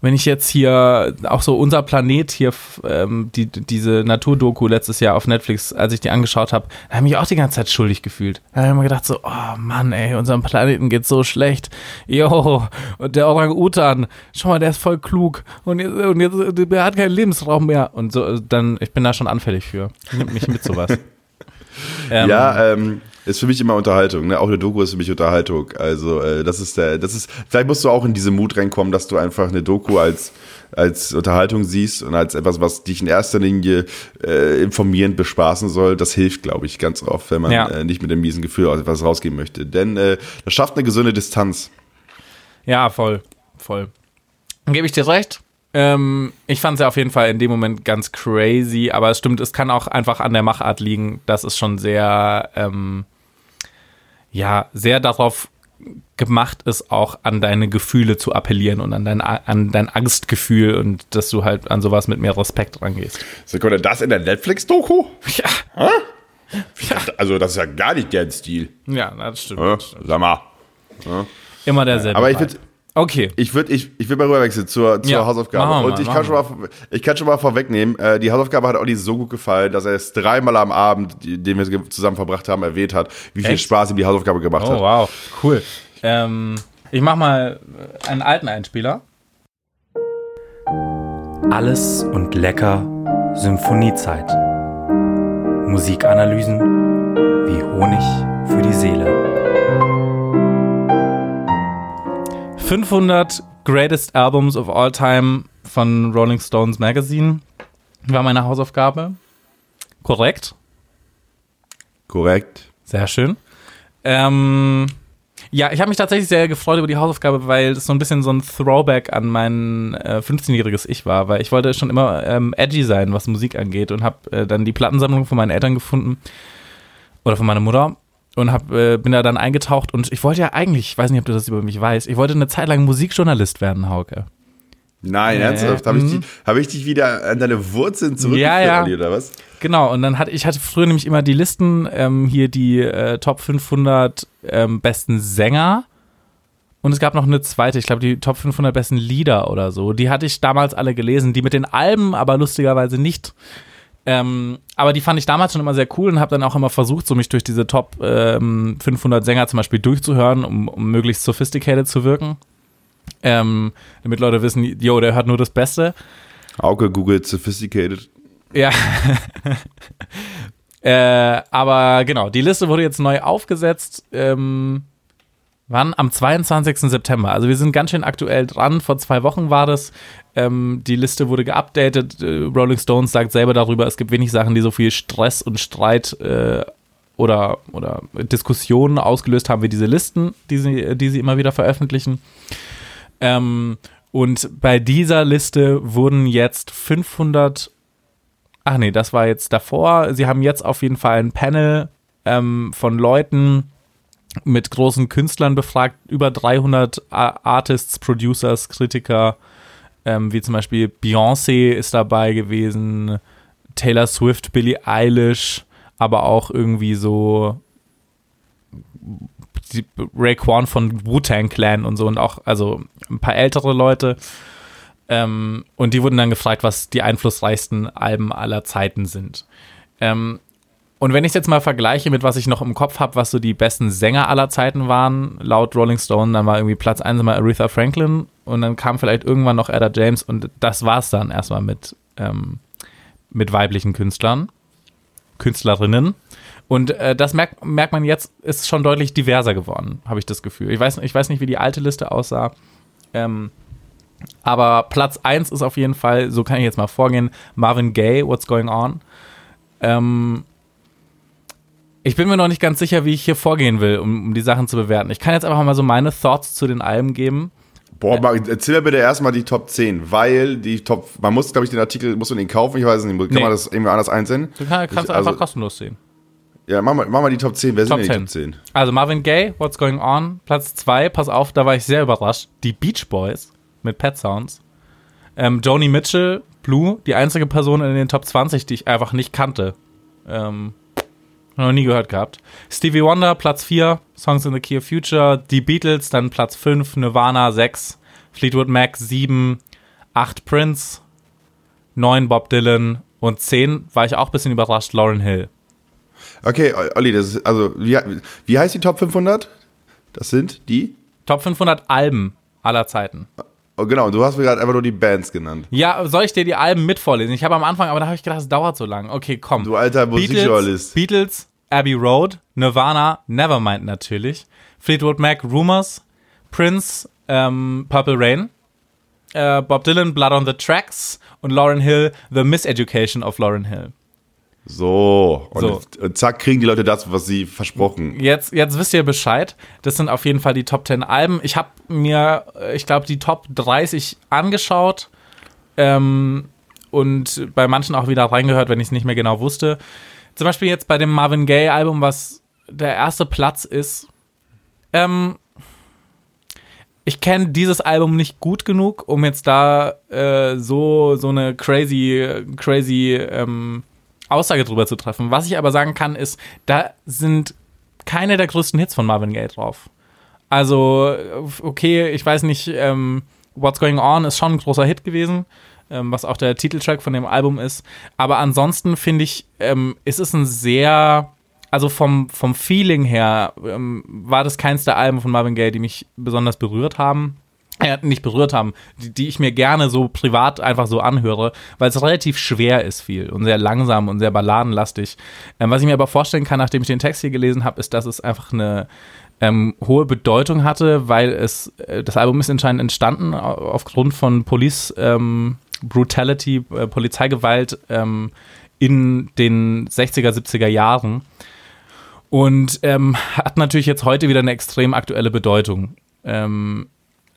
wenn ich jetzt hier auch so unser Planet hier, ähm, die, diese Naturdoku letztes Jahr auf Netflix, als ich die angeschaut habe, da habe ich mich auch die ganze Zeit schuldig gefühlt. Da habe ich mir gedacht so, oh Mann, ey, unserem Planeten geht so schlecht. Jo, und der Orang-Utan, schau mal, der ist voll klug und jetzt, und jetzt, der hat keinen Lebensraum mehr. Und so, dann, ich bin da schon anfällig für. Nimmt mich mit sowas. (laughs) ähm, ja, ähm, ist für mich immer Unterhaltung. Ne? Auch eine Doku ist für mich Unterhaltung. Also äh, das ist der, das ist. Vielleicht musst du auch in diese Mut reinkommen, dass du einfach eine Doku als als Unterhaltung siehst und als etwas, was dich in erster Linie äh, informierend bespaßen soll. Das hilft, glaube ich, ganz oft, wenn man ja. äh, nicht mit dem miesen Gefühl aus etwas rausgehen möchte. Denn äh, das schafft eine gesunde Distanz. Ja, voll, voll. Dann gebe ich dir recht. Ähm, ich fand es ja auf jeden Fall in dem Moment ganz crazy, aber es stimmt, es kann auch einfach an der Machart liegen. Das ist schon sehr ähm, ja sehr darauf gemacht ist, auch an deine Gefühle zu appellieren und an dein, an dein Angstgefühl und dass du halt an sowas mit mehr Respekt rangehst. Sekunde, das in der Netflix-Doku? Ja. ja. Also, das ist ja gar nicht deren Stil. Ja, das stimmt. Stimmt. Sag mal. Ja. Immer derselbe. Aber ich würde Okay. Ich würde ich, ich würd mal rüberwechseln zur, zur ja, Hausaufgabe. Und ich kann, schon mal, ich kann schon mal vorwegnehmen, äh, die Hausaufgabe hat Olli so gut gefallen, dass er es dreimal am Abend, den wir zusammen verbracht haben, erwähnt hat, wie viel Echt? Spaß ihm die Hausaufgabe gemacht oh, hat. Oh, wow. Cool. Ähm, ich mach mal einen alten Einspieler. Alles und lecker Symphoniezeit. Musikanalysen wie Honig für die Seele. 500 Greatest Albums of All Time von Rolling Stones Magazine war meine Hausaufgabe. Korrekt? Korrekt. Sehr schön. Ähm, ja, ich habe mich tatsächlich sehr gefreut über die Hausaufgabe, weil es so ein bisschen so ein Throwback an mein äh, 15-jähriges Ich war, weil ich wollte schon immer ähm, edgy sein, was Musik angeht und habe äh, dann die Plattensammlung von meinen Eltern gefunden oder von meiner Mutter und hab, äh, bin da dann eingetaucht und ich wollte ja eigentlich, ich weiß nicht, ob du das über mich weißt, ich wollte eine Zeit lang Musikjournalist werden, Hauke. Nein, äh, ernsthaft? Habe ich, mhm. hab ich dich wieder an deine Wurzeln zurückgeführt, ja, ja. oder was? Genau, und dann hatte ich hatte früher nämlich immer die Listen, ähm, hier die äh, Top 500 ähm, besten Sänger. Und es gab noch eine zweite, ich glaube, die Top 500 besten Lieder oder so. Die hatte ich damals alle gelesen, die mit den Alben aber lustigerweise nicht. Ähm, aber die fand ich damals schon immer sehr cool und habe dann auch immer versucht, so mich durch diese Top ähm, 500 Sänger zum Beispiel durchzuhören, um, um möglichst sophisticated zu wirken. Ähm, damit Leute wissen, yo, der hört nur das Beste. Auge googelt sophisticated. Ja. (laughs) äh, aber genau, die Liste wurde jetzt neu aufgesetzt. Ähm, wann? Am 22. September. Also wir sind ganz schön aktuell dran. Vor zwei Wochen war das. Ähm, die Liste wurde geupdatet. Äh, Rolling Stones sagt selber darüber, es gibt wenig Sachen, die so viel Stress und Streit äh, oder, oder Diskussionen ausgelöst haben wie diese Listen, die sie, die sie immer wieder veröffentlichen. Ähm, und bei dieser Liste wurden jetzt 500. Ach nee, das war jetzt davor. Sie haben jetzt auf jeden Fall ein Panel ähm, von Leuten mit großen Künstlern befragt, über 300 Artists, Producers, Kritiker, ähm, wie zum Beispiel Beyoncé ist dabei gewesen, Taylor Swift, Billie Eilish, aber auch irgendwie so Ray Kwan von Wu-Tang Clan und so und auch, also ein paar ältere Leute. Ähm, und die wurden dann gefragt, was die einflussreichsten Alben aller Zeiten sind. Ähm, und wenn ich es jetzt mal vergleiche mit was ich noch im Kopf habe, was so die besten Sänger aller Zeiten waren, laut Rolling Stone, dann war irgendwie Platz 1 mal Aretha Franklin und dann kam vielleicht irgendwann noch Ada James und das war es dann erstmal mit, ähm, mit weiblichen Künstlern, Künstlerinnen. Und äh, das merkt, merkt man jetzt, ist schon deutlich diverser geworden, habe ich das Gefühl. Ich weiß, ich weiß nicht, wie die alte Liste aussah. Ähm, aber Platz 1 ist auf jeden Fall, so kann ich jetzt mal vorgehen, Marvin Gaye, What's Going On. Ähm, ich bin mir noch nicht ganz sicher, wie ich hier vorgehen will, um, um die Sachen zu bewerten. Ich kann jetzt einfach mal so meine Thoughts zu den Alben geben. Boah, Marc, erzähl mir bitte erstmal die Top 10, weil die Top, man muss, glaube ich, den Artikel, muss man den kaufen, ich weiß es nicht, kann nee. man das irgendwie anders einsehen? Du kann, kannst ich, also, einfach kostenlos sehen. Ja, mach mal, mach mal die Top 10, wer Top sind denn die Top 10? Also Marvin Gaye, What's Going On, Platz 2, pass auf, da war ich sehr überrascht, die Beach Boys mit Pet Sounds. Ähm, Joni Mitchell, Blue, die einzige Person in den Top 20, die ich einfach nicht kannte. Ähm, noch nie gehört gehabt. Stevie Wonder, Platz 4, Songs in the Key of Future. Die Beatles, dann Platz 5, Nirvana 6, Fleetwood Mac 7, 8 Prince, 9 Bob Dylan und 10 war ich auch ein bisschen überrascht, Lauren Hill. Okay, Olli, das ist, also, wie, wie heißt die Top 500? Das sind die? Top 500 Alben aller Zeiten. Oh, genau, du hast mir gerade einfach nur die Bands genannt. Ja, soll ich dir die Alben mit vorlesen? Ich habe am Anfang, aber da habe ich gedacht, es dauert so lang. Okay, komm. Du alter Musikjournalist. Beatles, Beatles, Abbey Road, Nirvana, Nevermind natürlich, Fleetwood Mac, Rumors, Prince, ähm, Purple Rain, äh, Bob Dylan, Blood on the Tracks und Lauren Hill, The Miseducation of Lauren Hill. So, und so. zack, kriegen die Leute das, was sie versprochen. Jetzt, jetzt wisst ihr Bescheid. Das sind auf jeden Fall die Top 10 Alben. Ich habe mir, ich glaube, die Top 30 angeschaut ähm, und bei manchen auch wieder reingehört, wenn ich es nicht mehr genau wusste. Zum Beispiel jetzt bei dem Marvin Gaye-Album, was der erste Platz ist. Ähm, ich kenne dieses Album nicht gut genug, um jetzt da äh, so, so eine crazy, crazy ähm, Aussage drüber zu treffen. Was ich aber sagen kann, ist, da sind keine der größten Hits von Marvin Gaye drauf. Also, okay, ich weiß nicht, ähm, What's Going On ist schon ein großer Hit gewesen ähm, was auch der Titeltrack von dem Album ist. Aber ansonsten finde ich, ähm, ist es ein sehr, also vom, vom Feeling her, ähm, war das keins der Alben von Marvin Gaye, die mich besonders berührt haben. Äh, nicht berührt haben, die, die, ich mir gerne so privat einfach so anhöre, weil es relativ schwer ist viel und sehr langsam und sehr balladenlastig. Ähm, was ich mir aber vorstellen kann, nachdem ich den Text hier gelesen habe, ist, dass es einfach eine, ähm, hohe Bedeutung hatte, weil es äh, das Album ist anscheinend entstanden aufgrund von Police ähm, Brutality, äh, Polizeigewalt ähm, in den 60er, 70er Jahren. Und ähm, hat natürlich jetzt heute wieder eine extrem aktuelle Bedeutung. Ähm,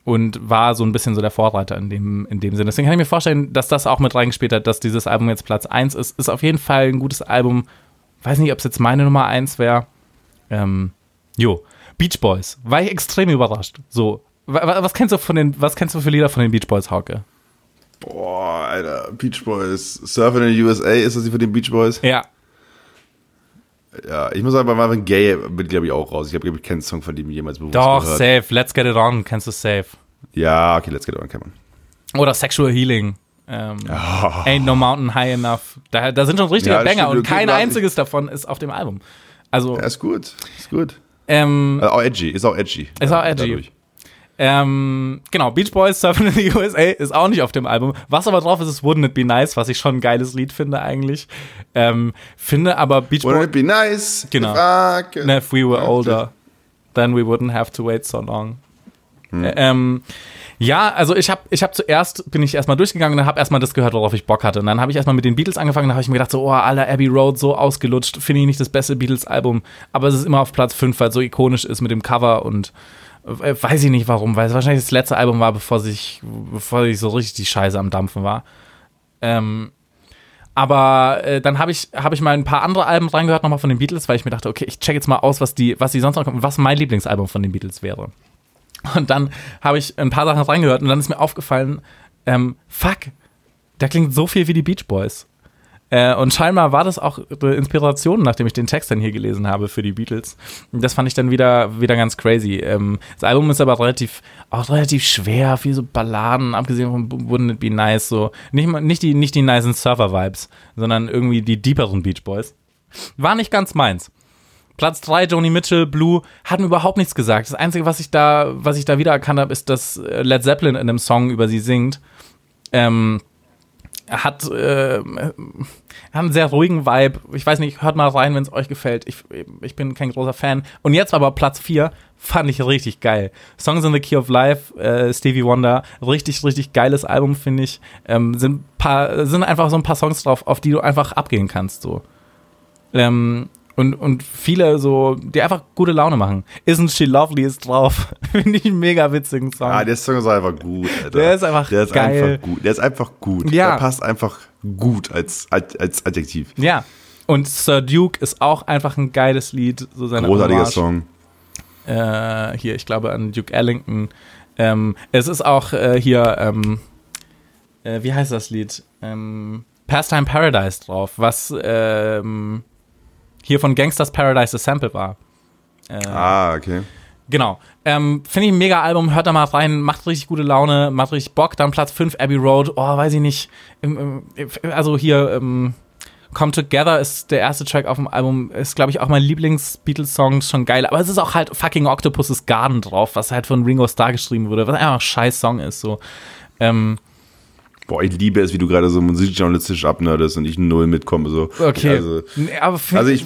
und war so ein bisschen so der Vorreiter in dem, in dem Sinne. Deswegen kann ich mir vorstellen, dass das auch mit reingespielt hat, dass dieses Album jetzt Platz 1 ist. Ist auf jeden Fall ein gutes Album. Weiß nicht, ob es jetzt meine Nummer 1 wäre. Ähm, jo. Beach Boys. War ich extrem überrascht. So. Was kennst du von den, was kennst du für Lieder von den Beach Boys, Hauke? Boah, Alter, Beach Boys. Surfing in the USA, ist das die von den Beach Boys? Ja. Ja, ich muss sagen, bei Marvin Gaye bin ich, glaube ich, auch raus. Ich habe, glaube ich, keinen Song von dem jemals bewusst Doch, gehört. safe. Let's Get It On, kennst du safe. Ja, okay, Let's Get It On kennt man. Oder Sexual Healing. Ähm, oh. Ain't No Mountain High Enough. Da, da sind schon richtige ja, Banger und kein einziges davon ist auf dem Album. Also, ja, ist gut. Ist gut. Ähm, also auch edgy, ist auch edgy. Ist auch edgy. Dadurch. Ähm, genau, Beach Boys Surfing in the (laughs) USA ist auch nicht auf dem Album. Was aber drauf ist, ist Wouldn't It Be Nice, was ich schon ein geiles Lied finde eigentlich. Ähm, finde aber Beach Boys. Wouldn't It Be Nice? Genau. If, if we were older, then we wouldn't have to wait so long. Hm. Ähm, ja, also ich habe ich hab zuerst, bin ich erstmal durchgegangen und habe erstmal das gehört, worauf ich Bock hatte. Und dann habe ich erstmal mit den Beatles angefangen, da habe ich mir gedacht, so, oh, aller Abbey Road, so ausgelutscht, finde ich nicht das beste Beatles-Album. Aber es ist immer auf Platz 5, weil es so ikonisch ist mit dem Cover und weiß ich nicht warum, weil es wahrscheinlich das letzte Album war, bevor sich, bevor ich so richtig die Scheiße am Dampfen war. Ähm, aber äh, dann habe ich, hab ich mal ein paar andere Alben reingehört, nochmal von den Beatles, weil ich mir dachte, okay, ich check jetzt mal aus, was die, was die sonst noch kommen, was mein Lieblingsalbum von den Beatles wäre. Und dann habe ich ein paar Sachen reingehört und dann ist mir aufgefallen, ähm, fuck, da klingt so viel wie die Beach Boys. Äh, und scheinbar war das auch Inspiration, nachdem ich den Text dann hier gelesen habe für die Beatles. Das fand ich dann wieder, wieder ganz crazy. Ähm, das Album ist aber relativ, auch relativ schwer, viel so Balladen, abgesehen von Wouldn't It Be Nice, so. Nicht, nicht die, nicht die nicen Surfer-Vibes, sondern irgendwie die deeperen Beach Boys. War nicht ganz meins. Platz 3, Joni Mitchell, Blue, hat mir überhaupt nichts gesagt. Das Einzige, was ich da, was ich da wiedererkannt habe, ist, dass Led Zeppelin in einem Song über sie singt. Ähm, hat, äh, hat einen sehr ruhigen Vibe. Ich weiß nicht, hört mal rein, wenn es euch gefällt. Ich, ich bin kein großer Fan. Und jetzt aber Platz 4 fand ich richtig geil. Songs in the Key of Life, äh, Stevie Wonder, richtig, richtig geiles Album, finde ich. Ähm, sind, paar, sind einfach so ein paar Songs drauf, auf die du einfach abgehen kannst. So. Ähm, und, und viele so, die einfach gute Laune machen. Isn't She Lovely ist drauf. (laughs) Finde ich einen mega witzigen Song. Ah, der Song ist einfach gut, Alter. Der ist einfach der ist geil. Einfach gut. Der ist einfach gut. Ja. Der passt einfach gut als, als, als Adjektiv. Ja. Und Sir Duke ist auch einfach ein geiles Lied. So seine Großartiger Hommage. Song. Äh, hier, ich glaube an Duke Ellington. Ähm, es ist auch äh, hier, ähm, äh, wie heißt das Lied? Ähm, Pastime Paradise drauf, was ähm, hier von Gangsters Paradise das Sample war. Äh, Ah, okay. Genau. Ähm, Finde ich ein mega Album, hört da mal rein, macht richtig gute Laune, macht richtig Bock. Dann Platz 5, Abbey Road, oh, weiß ich nicht. Also hier, ähm, Come Together ist der erste Track auf dem Album, ist, glaube ich, auch mein Lieblings-Beatles-Song, schon geil. Aber es ist auch halt fucking Octopus's Garden drauf, was halt von Ringo Starr geschrieben wurde, was einfach ein scheiß Song ist, so. Ähm, Boah, ich liebe es, wie du gerade so musikjournalistisch abnerdest und ich null mitkomme. So. okay. Also, Nee, aber also ich,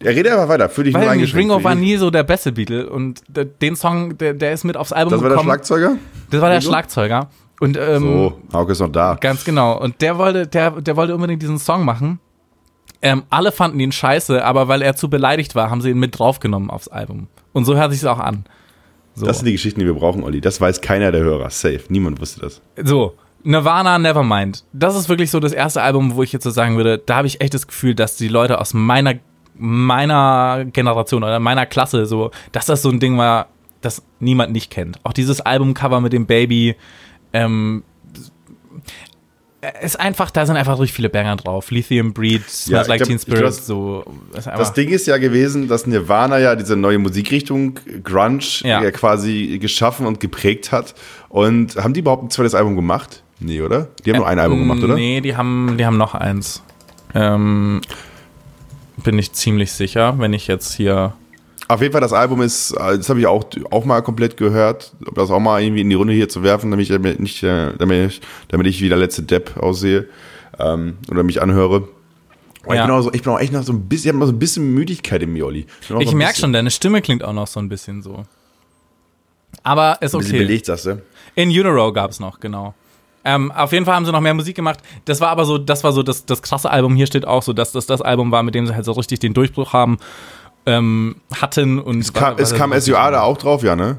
er redet einfach weiter, für dich nur eingeschränkt. Ringo war Für dich. nie so der beste Beatle und den Song, der, der ist mit aufs Album Das war der gekommen. Schlagzeuger? das war der Ringo? Schlagzeuger. Und ähm, So, Hauke ist noch da. Ganz genau. Und der wollte, der, der wollte unbedingt diesen Song machen. Ähm, alle fanden ihn scheiße, aber weil er zu beleidigt war, haben sie ihn mit draufgenommen aufs Album. Und so hört sich es auch an. So. Das sind die Geschichten, die wir brauchen, Olli. Das weiß keiner der Hörer. Safe. Niemand wusste das. so. Nirvana Nevermind. Das ist wirklich so das erste Album, wo ich jetzt so sagen würde, da habe ich echt das Gefühl, dass die Leute aus meiner, meiner Generation oder meiner Klasse so, dass das so ein Ding war, das niemand nicht kennt. Auch dieses Albumcover mit dem Baby, ähm, ist einfach, da sind einfach richtig viele Banger drauf. Lithium Breed, Smells Ja, Like glaub- Teen glaub, Spirit, das- so. Das Ding ist ja gewesen, dass Nirvana ja diese neue Musikrichtung Grunge Ja. ja. quasi geschaffen und geprägt hat. Und haben die überhaupt ein zweites Album gemacht? Nee, oder? Die haben nur ein Album gemacht, oder? Nee, die haben, die haben noch eins. Ähm, bin ich ziemlich sicher, wenn ich jetzt hier. Auf jeden Fall, das Album ist, äh, das habe ich auch, auch mal komplett gehört, um das auch mal irgendwie in die Runde hier zu werfen, damit ich, nicht, äh, damit ich, damit ich wie der letzte Depp aussehe ähm, oder mich anhöre. Aber Ja. ich, bin auch so, ich bin auch echt noch so ein bisschen, ich habe noch so ein bisschen Müdigkeit in mir, Olli. Ich ein merke schon, deine Stimme klingt auch noch so ein bisschen so. Aber ist Ein okay. belegt, sagst du? In Utero gab es noch, genau. Ähm, auf jeden Fall haben sie noch mehr Musik gemacht. Das war aber so, das war so das, das krasse Album. Hier steht auch so, dass das das Album war, mit dem sie halt so richtig den Durchbruch haben, ähm, hatten. Und Es kam, es kam SUA da auch drauf, ja, ne?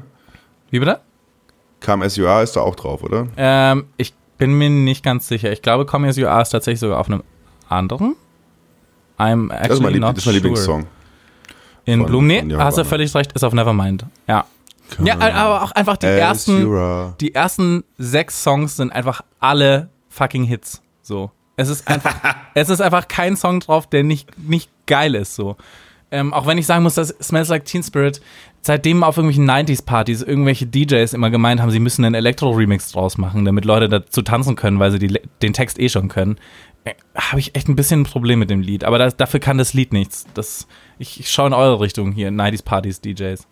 Wie bitte? Kam SUA ist da auch drauf, oder? Ähm, ich bin mir nicht ganz sicher. Ich glaube, Come Are ist tatsächlich sogar auf einem anderen. I'm actually Das ist mein, Lieb not das ist mein sure. Lieblingssong. In Bloom, nee, hast du völlig recht, ist auf Nevermind. Ja. Ja, aber auch einfach die ersten, die ersten sechs Songs sind einfach alle fucking Hits. So. Es ist einfach, (laughs) es ist einfach kein Song drauf, der nicht, nicht geil ist, so. Ähm, auch wenn ich sagen muss, dass Smells Like Teen Spirit, seitdem auf irgendwelchen 90s-Partys irgendwelche DJs immer gemeint haben, sie müssen einen Elektro-Remix draus machen, damit Leute dazu tanzen können, weil sie die, den Text eh schon können, äh, habe ich echt ein bisschen ein Problem mit dem Lied. Aber das, dafür kann das Lied nichts. Das, ich, ich schaue in eure Richtung hier, 90s-Partys, DJs.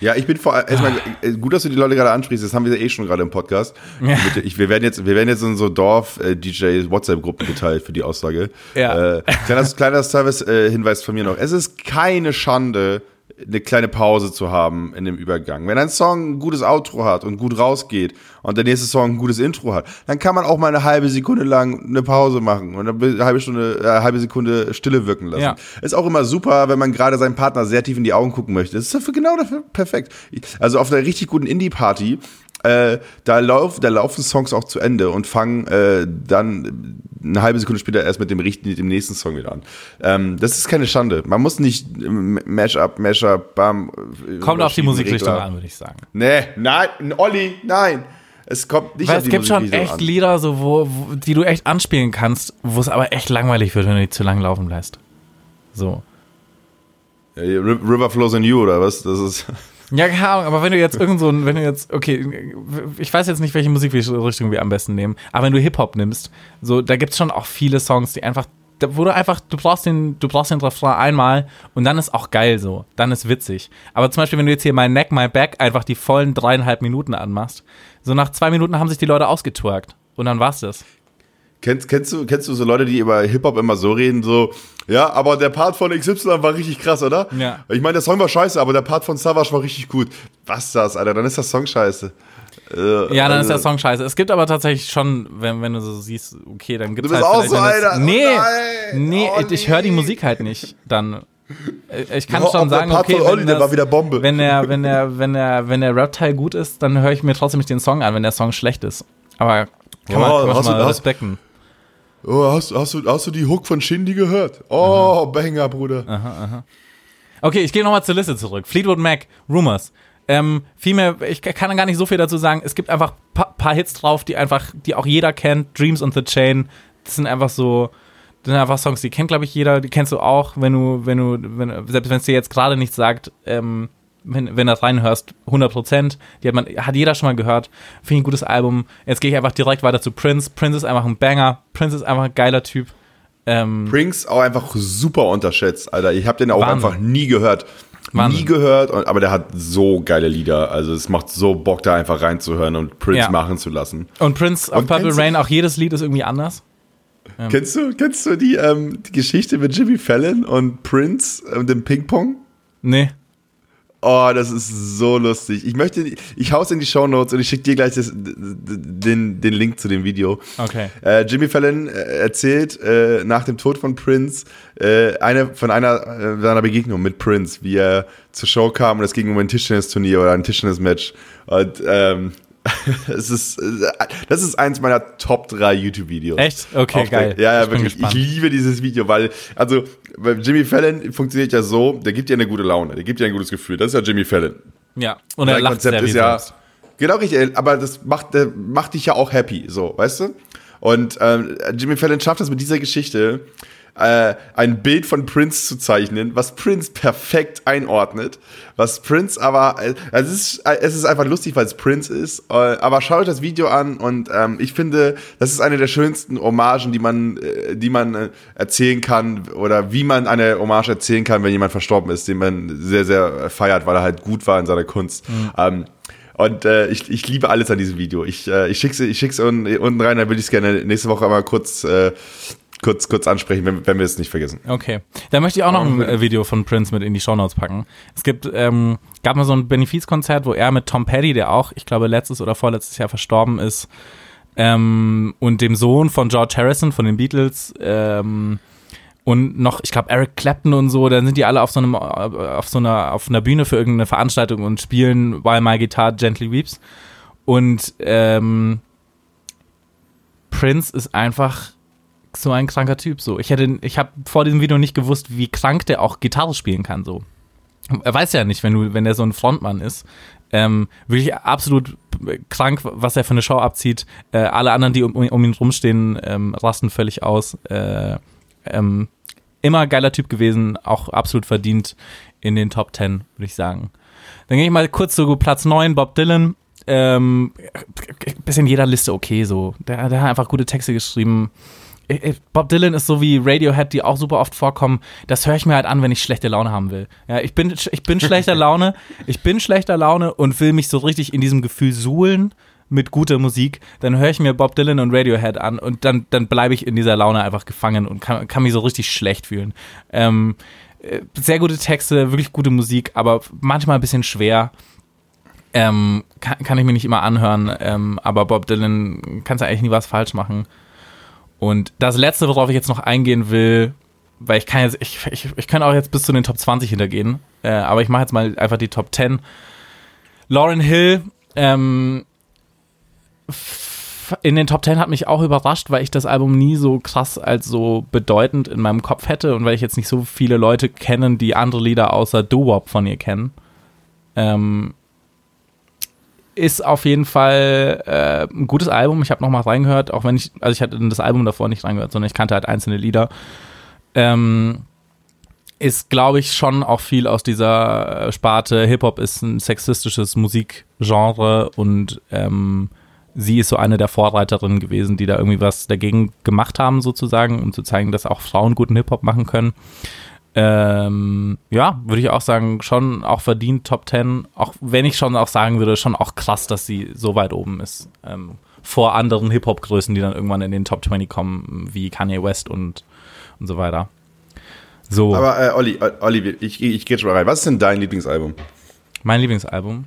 Ja, ich bin vor allem, erstmal, äh, gut, dass du die Leute gerade ansprichst, das haben wir eh schon gerade im Podcast. Ja. Ich, wir, werden jetzt, wir werden jetzt in so Dorf-DJ-WhatsApp-Gruppen geteilt für die Aussage. Ja. Äh, kleiner kleiner Service-Hinweis von mir noch. Es ist keine Schande, eine kleine Pause zu haben in dem Übergang. Wenn ein Song ein gutes Outro hat und gut rausgeht und der nächste Song ein gutes Intro hat, dann kann man auch mal eine halbe Sekunde lang eine Pause machen und eine halbe Stunde, äh, eine halbe Sekunde Stille wirken lassen. Ja. Ist auch immer super, wenn man gerade seinem Partner sehr tief in die Augen gucken möchte. Das ist dafür genau dafür perfekt. Also auf einer richtig guten Indie-Party, äh, da, lauf, da laufen Songs auch zu Ende und fangen äh, dann eine halbe Sekunde später erst mit dem, mit dem nächsten Song wieder an. Ähm, das ist keine Schande. Man muss nicht ähm, Mash-up, Mash-up, bam. äh, Kommt auf die Musikrichtung an, würde ich sagen. Nee, nein, Olli, nein. Es kommt nicht Weil auf es die gibt schon echt an. Lieder, so, wo, wo, die du echt anspielen kannst, wo es aber echt langweilig wird, wenn du die zu lang laufen lässt. So. River Flows in You oder was? Das ist. (laughs) Ja, keine Ahnung, aber wenn du jetzt irgend so ein, wenn du jetzt, okay, ich weiß jetzt nicht, welche Musikrichtung wir am besten nehmen, aber wenn du Hip-Hop nimmst, so, da gibt's schon auch viele Songs, die einfach, wo du einfach, du brauchst den, du brauchst den Refrain einmal und dann ist auch geil so, dann ist witzig. Aber zum Beispiel, wenn du jetzt hier My Neck, My Back einfach die vollen dreieinhalb Minuten anmachst, so nach zwei Minuten haben sich die Leute ausgetwerkt und dann war's das. Kennst, kennst, du, kennst du so Leute, die über Hip-Hop immer so reden, so, ja, aber der Part von XY war richtig krass, oder? Ja. Ich meine, der Song war scheiße, aber der Part von Savage war richtig gut. Was das, Alter? Dann ist der Song scheiße. Äh, ja, dann also, ist der Song scheiße. Es gibt aber tatsächlich schon, wenn, wenn du so siehst, okay, dann gibt es halt. Du bist auch so, Alter. Nee, oh nee, oh, ich höre die Musik halt nicht dann. Äh, ich kann oh, schon sagen, okay, Olli, wenn, das, war wieder Bombe. wenn der, wenn der, wenn der, wenn der Rap-Teil gut ist, dann höre ich mir trotzdem nicht den Song an, wenn der Song schlecht ist. Aber kann man, kann man mal du, respekten. Oh, hast, hast, du, hast du die Hook von Shindy gehört? Oh, aha. Banger, Bruder. Aha, aha. Okay, ich gehe nochmal zur Liste zurück. Fleetwood Mac, Rumors. Ähm, viel mehr, ich kann gar nicht so viel dazu sagen. Es gibt einfach ein pa paar Hits drauf, die einfach, die auch jeder kennt. Dreams on the Chain. Das sind einfach so, das sind einfach Songs, die kennt, glaube ich, jeder. Die kennst du auch, wenn du, wenn du, wenn, selbst wenn es dir jetzt gerade nichts sagt, ähm, wenn, wenn du das reinhörst, 100 Prozent. Die hat man, hat jeder schon mal gehört. Finde ich ein gutes Album. Jetzt gehe ich einfach direkt weiter zu Prince. Prince ist einfach ein Banger. Prince ist einfach ein geiler Typ. Ähm, Prince auch einfach super unterschätzt, Alter. Ich habe den auch Wahnsinn. einfach nie gehört. Wahnsinn. Nie gehört, aber der hat so geile Lieder. Also es macht so Bock, da einfach reinzuhören und Prince ja. machen zu lassen. Und Prince auf Purple Rain, auch jedes Lied ist irgendwie anders. Ja. Kennst du, kennst du die, ähm, die Geschichte mit Jimmy Fallon und Prince und dem Ping-Pong? Nee. Oh, das ist so lustig. Ich möchte, ich hau's in die Show Notes und ich schicke dir gleich das, den, den Link zu dem Video. Okay. Äh, Jimmy Fallon äh, erzählt äh, nach dem Tod von Prince äh, eine, von einer äh, seiner Begegnung mit Prince, wie er zur Show kam und es ging um ein Tischtennis-Turnier oder ein Tischtennis-Match. Und ähm, (laughs) es ist, das ist eins meiner Top 3 YouTube-Videos. Echt? Okay, geil. Der, ja, ja, ich wirklich. Ich liebe dieses Video, weil, also, weil Jimmy Fallon funktioniert ja so, der gibt dir eine gute Laune, der gibt dir ein gutes Gefühl. Das ist ja Jimmy Fallon. Ja, und er lacht Konzept sehr ist ja, Genau richtig, aber das macht, der macht dich ja auch happy, so, weißt du? Und ähm, Jimmy Fallon schafft das mit dieser Geschichte, äh, ein Bild von Prince zu zeichnen, was Prince perfekt einordnet. Was Prince aber, äh, es, ist, äh, es ist einfach lustig, weil es Prince ist. Äh, aber schaut euch das Video an und ähm, ich finde, das ist eine der schönsten Hommagen, die man, äh, die man äh, erzählen kann oder wie man eine Hommage erzählen kann, wenn jemand verstorben ist, den man sehr, sehr feiert, weil er halt gut war in seiner Kunst. Mhm. Ähm, und äh, ich, ich liebe alles an diesem Video. Ich, äh, ich schicke es ich schick's unten rein, dann würde ich es gerne nächste Woche einmal kurz äh, kurz, kurz ansprechen, wenn, wenn wir es nicht vergessen. Okay. Da möchte ich auch noch ein äh, Video von Prince mit in die Shownotes packen. Es gibt, ähm, gab mal so ein Benefizkonzert, wo er mit Tom Petty, der auch, ich glaube, letztes oder vorletztes Jahr verstorben ist, ähm, und dem Sohn von George Harrison von den Beatles, ähm, und noch, ich glaube, Eric Clapton und so, dann sind die alle auf so einem, äh, auf so einer, auf einer Bühne für irgendeine Veranstaltung und spielen While My Guitar Gently Weeps. Und ähm, Prince ist einfach so ein kranker Typ. So, ich hätte, ich habe vor diesem Video nicht gewusst, wie krank der auch Gitarre spielen kann. So, er weiß ja nicht, wenn du, wenn der so ein Frontmann ist. Ähm, wirklich absolut krank, was er für eine Show abzieht. Äh, alle anderen, die um, um ihn rumstehen, ähm, rasten völlig aus. Äh, ähm, immer geiler Typ gewesen, auch absolut verdient in den Top 10, würde ich sagen. Dann gehe ich mal kurz zu Platz 9, Bob Dylan. Ähm, bisschen jeder Liste okay so. Der, der hat einfach gute Texte geschrieben. Bob Dylan ist so wie Radiohead, die auch super oft vorkommen. Das höre ich mir halt an, wenn ich schlechte Laune haben will. Ja, ich bin, ich bin schlechter (laughs) Laune, ich bin schlechter Laune und will mich so richtig in diesem Gefühl suhlen mit guter Musik. Dann höre ich mir Bob Dylan und Radiohead an und dann, dann bleibe ich in dieser Laune einfach gefangen und kann, kann mich so richtig schlecht fühlen. Ähm, äh, sehr gute Texte, wirklich gute Musik, aber manchmal ein bisschen schwer. Ähm, kann, kann ich mir nicht immer anhören, ähm, aber Bob Dylan kannst du eigentlich nie was falsch machen. Und das letzte, worauf ich jetzt noch eingehen will, weil ich kann jetzt, ich, ich, ich kann auch jetzt bis zu den Top 20 hintergehen, äh, aber ich mache jetzt mal einfach die Top 10. Lauren Hill, ähm, in den Top 10 hat mich auch überrascht, weil ich das Album nie so krass als so bedeutend in meinem Kopf hätte und weil ich jetzt nicht so viele Leute kennen, die andere Lieder außer Doo-Wop von ihr kennen. Ähm, ist auf jeden Fall äh, ein gutes Album. Ich habe noch mal reingehört, auch wenn ich, also ich hatte das Album davor nicht reingehört, sondern ich kannte halt einzelne Lieder. Ähm, ist, glaube ich, schon auch viel aus dieser Sparte. Hip-Hop ist ein sexistisches Musikgenre und ähm, sie ist so eine der Vorreiterinnen gewesen, die da irgendwie was dagegen gemacht haben, sozusagen, um zu zeigen, dass auch Frauen guten Hip-Hop machen können. Ähm, ja, würde ich auch sagen, schon auch verdient Top 10. Auch wenn ich schon auch sagen würde, schon auch krass, dass sie so weit oben ist. Ähm, vor anderen Hip-Hop-Größen, die dann irgendwann in den Top 20 kommen, wie Kanye West und, und so weiter. So. Aber äh, Olli, Olli, ich, ich gehe schon mal rein. Was ist denn dein Lieblingsalbum? Mein Lieblingsalbum?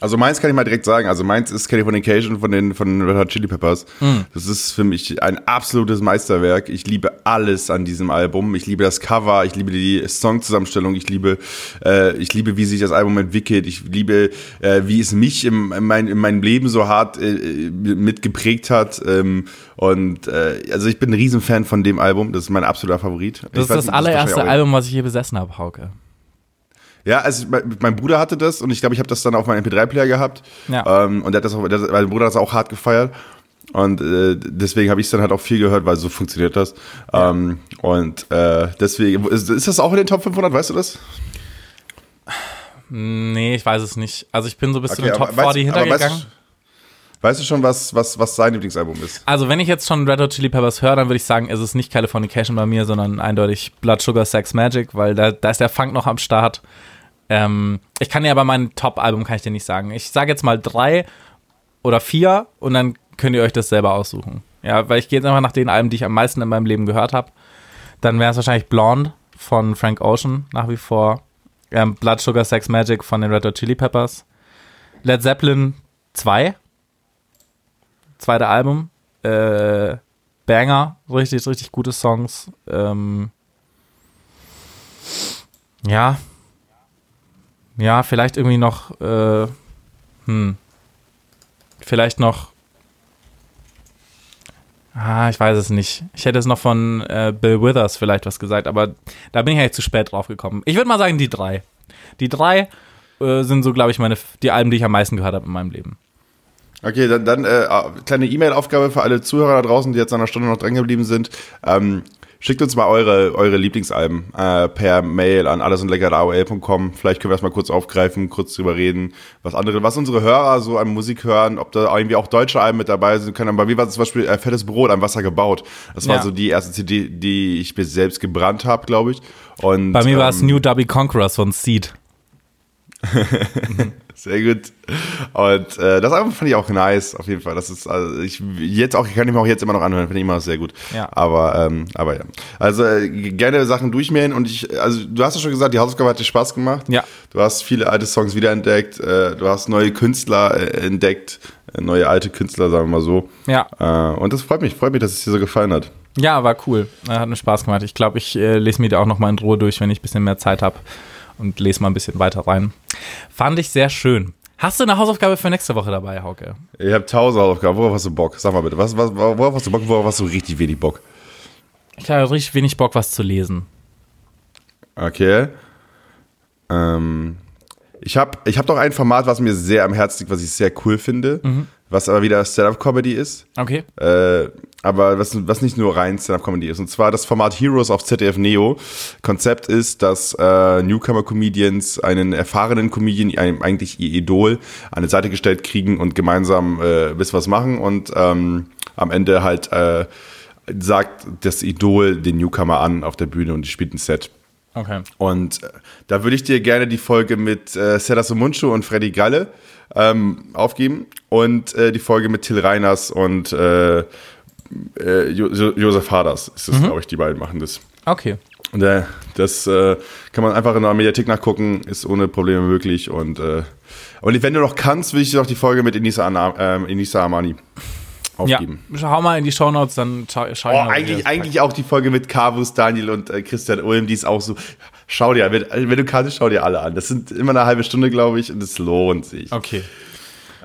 Also meins kann ich mal direkt sagen. Also meins ist Californication von den von Red Hot Chili Peppers. Mm. Das ist für mich ein absolutes Meisterwerk. Ich liebe alles an diesem Album. Ich liebe das Cover, ich liebe die Songzusammenstellung, ich liebe äh, ich liebe, wie sich das Album entwickelt. Ich liebe, äh, wie es mich im, in, mein, in meinem Leben so hart äh, mitgeprägt hat. Ähm, und äh, also ich bin ein Riesenfan von dem Album. Das ist mein absoluter Favorit. Das ich ist das allererste Album, was ich hier besessen habe, Hauke. Ja, also mein Bruder hatte das und ich glaube, ich habe das dann auf meinem MP3-Player gehabt. Ja. Ähm, und der hat das auch, der, mein Bruder hat das auch hart gefeiert. Und äh, deswegen habe ich es dann halt auch viel gehört, weil so funktioniert das. Ja. Ähm, und äh, deswegen, ist, ist, das auch in den Top 500, weißt du das? Nee, ich weiß es nicht. Also ich bin so bis okay, zu den Top 40 hintergegangen. Weißt, du schon, was, was, was sein Lieblingsalbum ist? Also wenn ich jetzt schon Red Hot Chili Peppers höre, dann würde ich sagen, ist es nicht Californication bei mir, sondern eindeutig Blood Sugar Sex Magic, weil da, da ist der Funk noch am Start. Ähm, ich kann dir aber mein Top-Album kann ich dir nicht sagen. Ich sage jetzt mal drei oder vier und dann könnt ihr euch das selber aussuchen. Ja, weil ich gehe jetzt einfach nach den Alben, die ich am meisten in meinem Leben gehört habe. Dann wäre es wahrscheinlich Blonde von Frank Ocean nach wie vor. Ähm, Blood Sugar Sex Magic von den Red Hot Chili Peppers. Led Zeppelin 2. Zweite Album. Äh, Banger. Richtig, richtig gute Songs. Ähm, ja, ja, vielleicht irgendwie noch, äh, hm, vielleicht noch, ah, ich weiß es nicht. Ich hätte es noch von äh, Bill Withers vielleicht was gesagt, aber da bin ich eigentlich zu spät drauf gekommen. Ich würde mal sagen, die drei. Die drei äh, sind so, glaube ich, meine, die Alben, die ich am meisten gehört habe in meinem Leben. Okay, dann, dann äh, kleine E-Mail-Aufgabe für alle Zuhörer da draußen, die jetzt an einer Stunde noch dran geblieben sind. Ähm, Schickt uns mal eure, eure Lieblingsalben äh, per Mail an allesundlecker.aol.com. Vielleicht können wir das mal kurz aufgreifen, kurz drüber reden, was andere, was unsere Hörer so an Musik hören, ob da irgendwie auch deutsche Alben mit dabei sind können. Bei mir war zum Beispiel äh, Fettes Brot am Wasser gebaut. Das war ja. so die erste CD, die ich mir selbst gebrannt habe, glaube ich. Und, Bei mir ähm, war es New Dubby Conquerors von Seed. (laughs) Sehr gut. Und äh, das Album fand ich auch nice, auf jeden Fall. Das ist, also ich jetzt auch, kann ich mir auch jetzt immer noch anhören, finde ich immer sehr gut. Ja. Aber, ähm, aber ja. Also äh, gerne Sachen durchmähen und ich, also du hast ja schon gesagt, die Hausaufgabe hat dir Spaß gemacht. Ja. Du hast viele alte Songs wiederentdeckt, äh, du hast neue Künstler äh, entdeckt, äh, neue alte Künstler, sagen wir mal so. Ja. Äh, und das freut mich, freut mich, dass es dir so gefallen hat. Ja, war cool. Hat mir Spaß gemacht. Ich glaube, ich äh, lese mir die auch noch mal in Ruhe durch, wenn ich ein bisschen mehr Zeit habe und lese mal ein bisschen weiter rein. Fand ich sehr schön. Hast du eine Hausaufgabe für nächste Woche dabei, Hauke? Ich habe tausend Hausaufgaben. Worauf hast du Bock? Sag mal bitte. Was, was, worauf hast du Bock? Worauf hast du richtig wenig Bock? Ich habe richtig wenig Bock, was zu lesen. Okay. Ähm, ich habe ich hab doch ein Format, was mir sehr am Herzen liegt, was ich sehr cool finde. Mhm was aber wieder Stand-Up-Comedy ist. Okay. Äh, aber was, was nicht nur rein Stand-Up-Comedy ist. Und zwar das Format Heroes auf ZDF Neo. Konzept ist, dass äh, Newcomer-Comedians einen erfahrenen Comedian, einem, eigentlich ihr Idol, an die Seite gestellt kriegen und gemeinsam äh, bis was machen und ähm, am Ende halt äh, sagt das Idol den Newcomer an auf der Bühne und die spielt ein Set. Okay. Und äh, da würde ich dir gerne die Folge mit äh, Sedas Munchu und Freddy Galle ähm, aufgeben und äh, die Folge mit Till Reiners und äh, äh, jo Josef Haders ist das, mhm. glaube ich, die beiden machen das. Okay. Und äh, das kann man einfach in der Mediathek nachgucken, ist ohne Probleme möglich. Und, und wenn du noch kannst, will ich dir noch die Folge mit Inisa, äh, Inisa Amani aufgeben. Ja, schau mal in die Shownotes, dann schau, schau oh, Eigentlich, eigentlich auch die Folge mit Carvus, Daniel und äh, Christian Ulm, die ist auch so. Schau dir, wenn, wenn, du kannst, schau dir alle an. Das sind immer eine halbe Stunde, glaube ich, und es lohnt sich. Okay.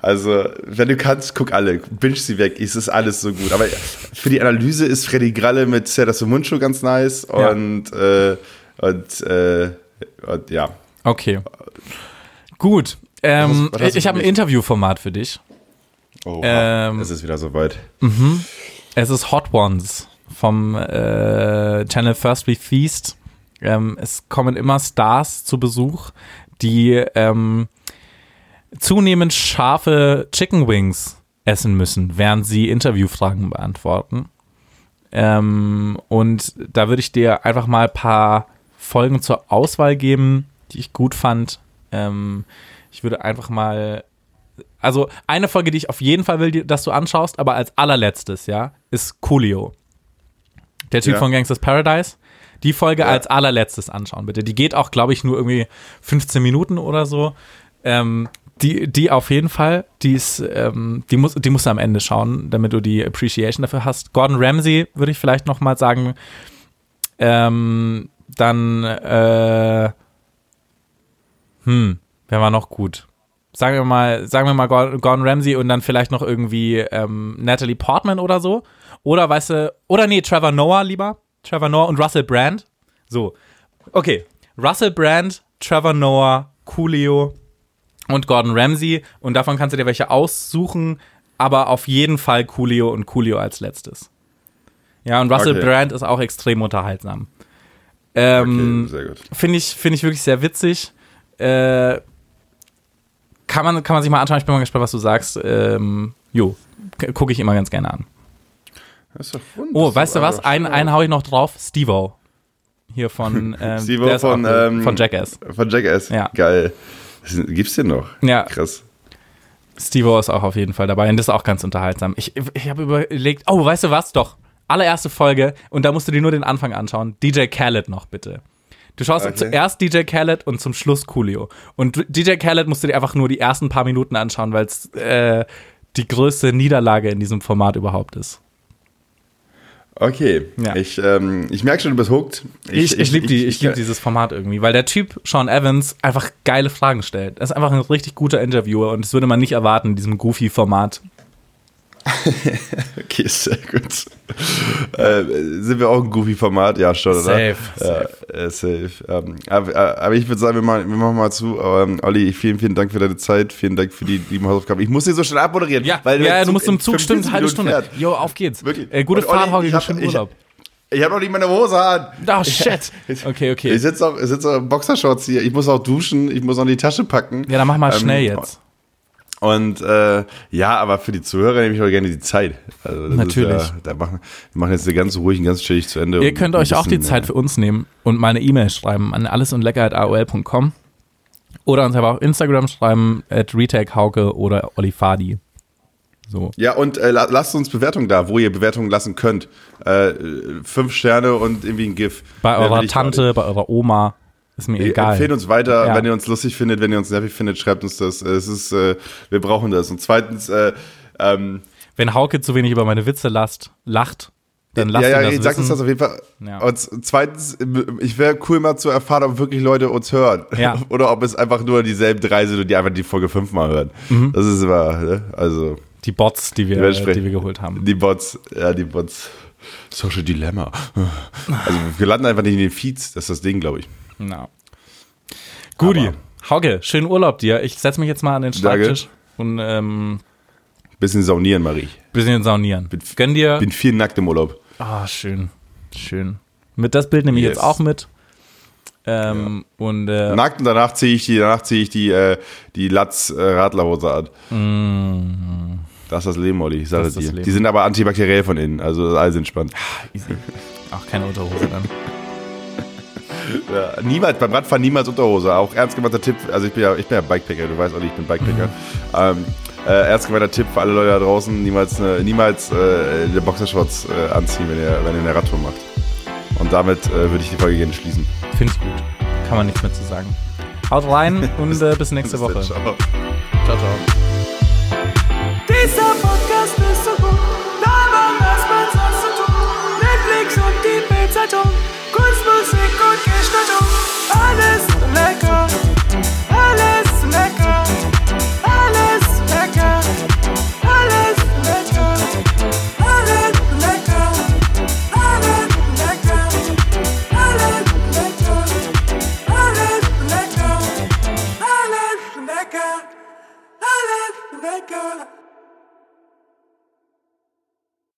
Also, wenn du kannst, guck alle, binge sie weg, es ist alles so gut. Aber für die Analyse ist Freddy Gralle mit Serdas Muncho ganz nice und, ja. äh, und, äh, und ja. Okay. Gut. Ähm, was hast, was ich habe ein Interviewformat für dich. Oh, ähm, es ist wieder soweit. Mhm. Es ist Hot Ones vom äh, Channel First We Feast. Ähm, es kommen immer Stars zu Besuch, die ähm, zunehmend scharfe Chicken Wings essen müssen, während sie Interviewfragen beantworten. Ähm, und da würde ich dir einfach mal ein paar Folgen zur Auswahl geben, die ich gut fand. Ähm, ich würde einfach mal also eine Folge, die ich auf jeden Fall will, die, dass du anschaust, aber als allerletztes, ja, ist Coolio. Der Typ Ja. von Gangsters Paradise. Die Folge Ja. als allerletztes anschauen, bitte. Die geht auch, glaube ich, nur irgendwie 15 Minuten oder so. Ähm, die, die auf jeden Fall, die ist, ähm, die muss, die musst du am Ende schauen, damit du die Appreciation dafür hast. Gordon Ramsay würde ich vielleicht noch mal sagen. Ähm, dann, äh, hm, wer war noch gut? Sagen wir mal, sagen wir mal Gordon, Ramsay und dann vielleicht noch irgendwie ähm, Natalie Portman oder so. Oder weißt du, oder nee, Trevor Noah lieber. Trevor Noah und Russell Brand. So. Okay. Russell Brand, Trevor Noah, Coolio und Gordon Ramsay. Und davon kannst du dir welche aussuchen, aber auf jeden Fall Coolio und Coolio als letztes. Ja, und Russell Okay. Brand ist auch extrem unterhaltsam. Ähm, Okay, sehr gut. Finde ich, finde ich wirklich sehr witzig. Äh, kann, man, kann man sich mal anschauen. Ich bin mal gespannt, was du sagst. Ähm, jo, gucke ich immer ganz gerne an. Das ist doch Oh, weißt du was? Einen, einen hau ich noch drauf. Steve-O. Hier von, (laughs) ähm, ist von, auch ähm, von Jackass. Von Jackass. Ja. Geil. Gibt's den noch? Ja. Krass. Steve-O ist auch auf jeden Fall dabei und das ist auch ganz unterhaltsam. Ich, ich habe überlegt, oh, weißt du was? Doch, allererste Folge und da musst du dir nur den Anfang anschauen. DJ Khaled noch bitte. Du schaust Okay. zuerst DJ Khaled und zum Schluss Coolio. Und DJ Khaled musst du dir einfach nur die ersten paar Minuten anschauen, weil es äh, die größte Niederlage in diesem Format überhaupt ist. Okay. Ja. Ich, ähm, ich merke schon, du bist hooked. Ich, ich, liebe die, ich lieb dieses Format irgendwie, weil der Typ, Sean Evans, einfach geile Fragen stellt. Er ist einfach ein richtig guter Interviewer und das würde man nicht erwarten in diesem Goofy-Format. (laughs) Okay, sehr gut. Äh, sind wir auch ein Goofy-Format? Ja, schon, oder? Safe, Ja, äh, safe. Ähm, aber, aber ich würde sagen, wir machen, wir machen mal zu. Ähm, Olli, vielen, vielen Dank für deine Zeit. Vielen Dank für die lieben Hausaufgaben. Ich muss dir so schnell abmoderieren. Ja, weil ja, der du musst im Zug, 45 stimmt, halbe Stunde. fährt. Jo, auf geht's. Wirklich. Äh, gute Fahrt, Hauke, ich hab- schönen Urlaub. Ich habe noch nicht meine Hose an. Oh, shit. (laughs) Okay, okay. Ich sitze sitze auch in Boxershorts hier. Ich muss auch duschen. Ich muss auch in die Tasche packen. Ja, dann mach mal Ähm, schnell jetzt. Und äh, ja, aber für die Zuhörer nehme ich auch gerne die Zeit. Also das Natürlich. Ist ja, da machen, wir machen jetzt ganz ruhig und ganz chillig zu Ende. Ihr könnt euch auch die bisschen, Zeit für uns nehmen und mal eine E-Mail schreiben an allesunlecker.aol.com oder uns aber auf Instagram schreiben at retakhauke oder olifadi. So. Ja, und äh, la- lasst uns Bewertungen da, wo ihr Bewertungen lassen könnt. Äh, fünf Sterne und irgendwie ein GIF. Bei Mehr eurer Tante, bei eurer Oma, ist mir egal. Empfehlt uns weiter, Ja. wenn ihr uns lustig findet, wenn ihr uns nervig findet, schreibt uns das. Es ist, äh, wir brauchen das. Und zweitens, äh, ähm, Wenn Hauke zu wenig über meine Witze lasst, lacht, dann lasst ja, ihn ja, das sagt uns das auf jeden Fall. Ja. Und zweitens, ich wäre cool mal zu erfahren, ob wirklich Leute uns hören. Ja. (laughs) Oder ob es einfach nur dieselben drei sind und die einfach die Folge fünfmal hören. Mhm. Das ist immer, ne? also Die Bots, die wir, die wir geholt haben. die Bots, ja, die Bots. Social Dilemma. Also wir landen einfach nicht in den Feeds, das ist das Ding, glaube ich. Na. Guti. Aber- Hauke, schönen Urlaub dir. Ich setze mich jetzt mal an den Danke. Schreibtisch und ähm, Bisschen saunieren, Marie. bisschen saunieren. Gönn dir. Bin viel nackt im Urlaub. Ah, schön. Schön. Mit das Bild nehme ich Yes. jetzt auch mit. Ähm, Und äh, Nackt und danach ziehe ich die, danach ziehe ich die, äh, die Latz äh, an. Das ist das Leben, Olli, ich sage Mm. Dir. Die sind aber antibakteriell von innen, also alles entspannt. easy. auch keine Unterhose dann. Ja, niemals, beim Radfahren niemals Unterhose. Auch ernst gemeinter Tipp, also ich bin ja, ich bin ja Bikepacker, du weißt, Olli, ich bin Bikepacker. Ähm, äh, ernst gemeinter Tipp für alle Leute da draußen, niemals, äh, niemals äh, eine Boxershorts äh, anziehen, wenn ihr, wenn ihr eine Radtour macht. Und damit äh, würde ich die Folge gerne schließen. Finde ich gut. Kann man nichts mehr zu sagen. Haut rein (laughs) und äh, bis nächste Bis dann, Woche. ciao. Ciao, ciao. That girl.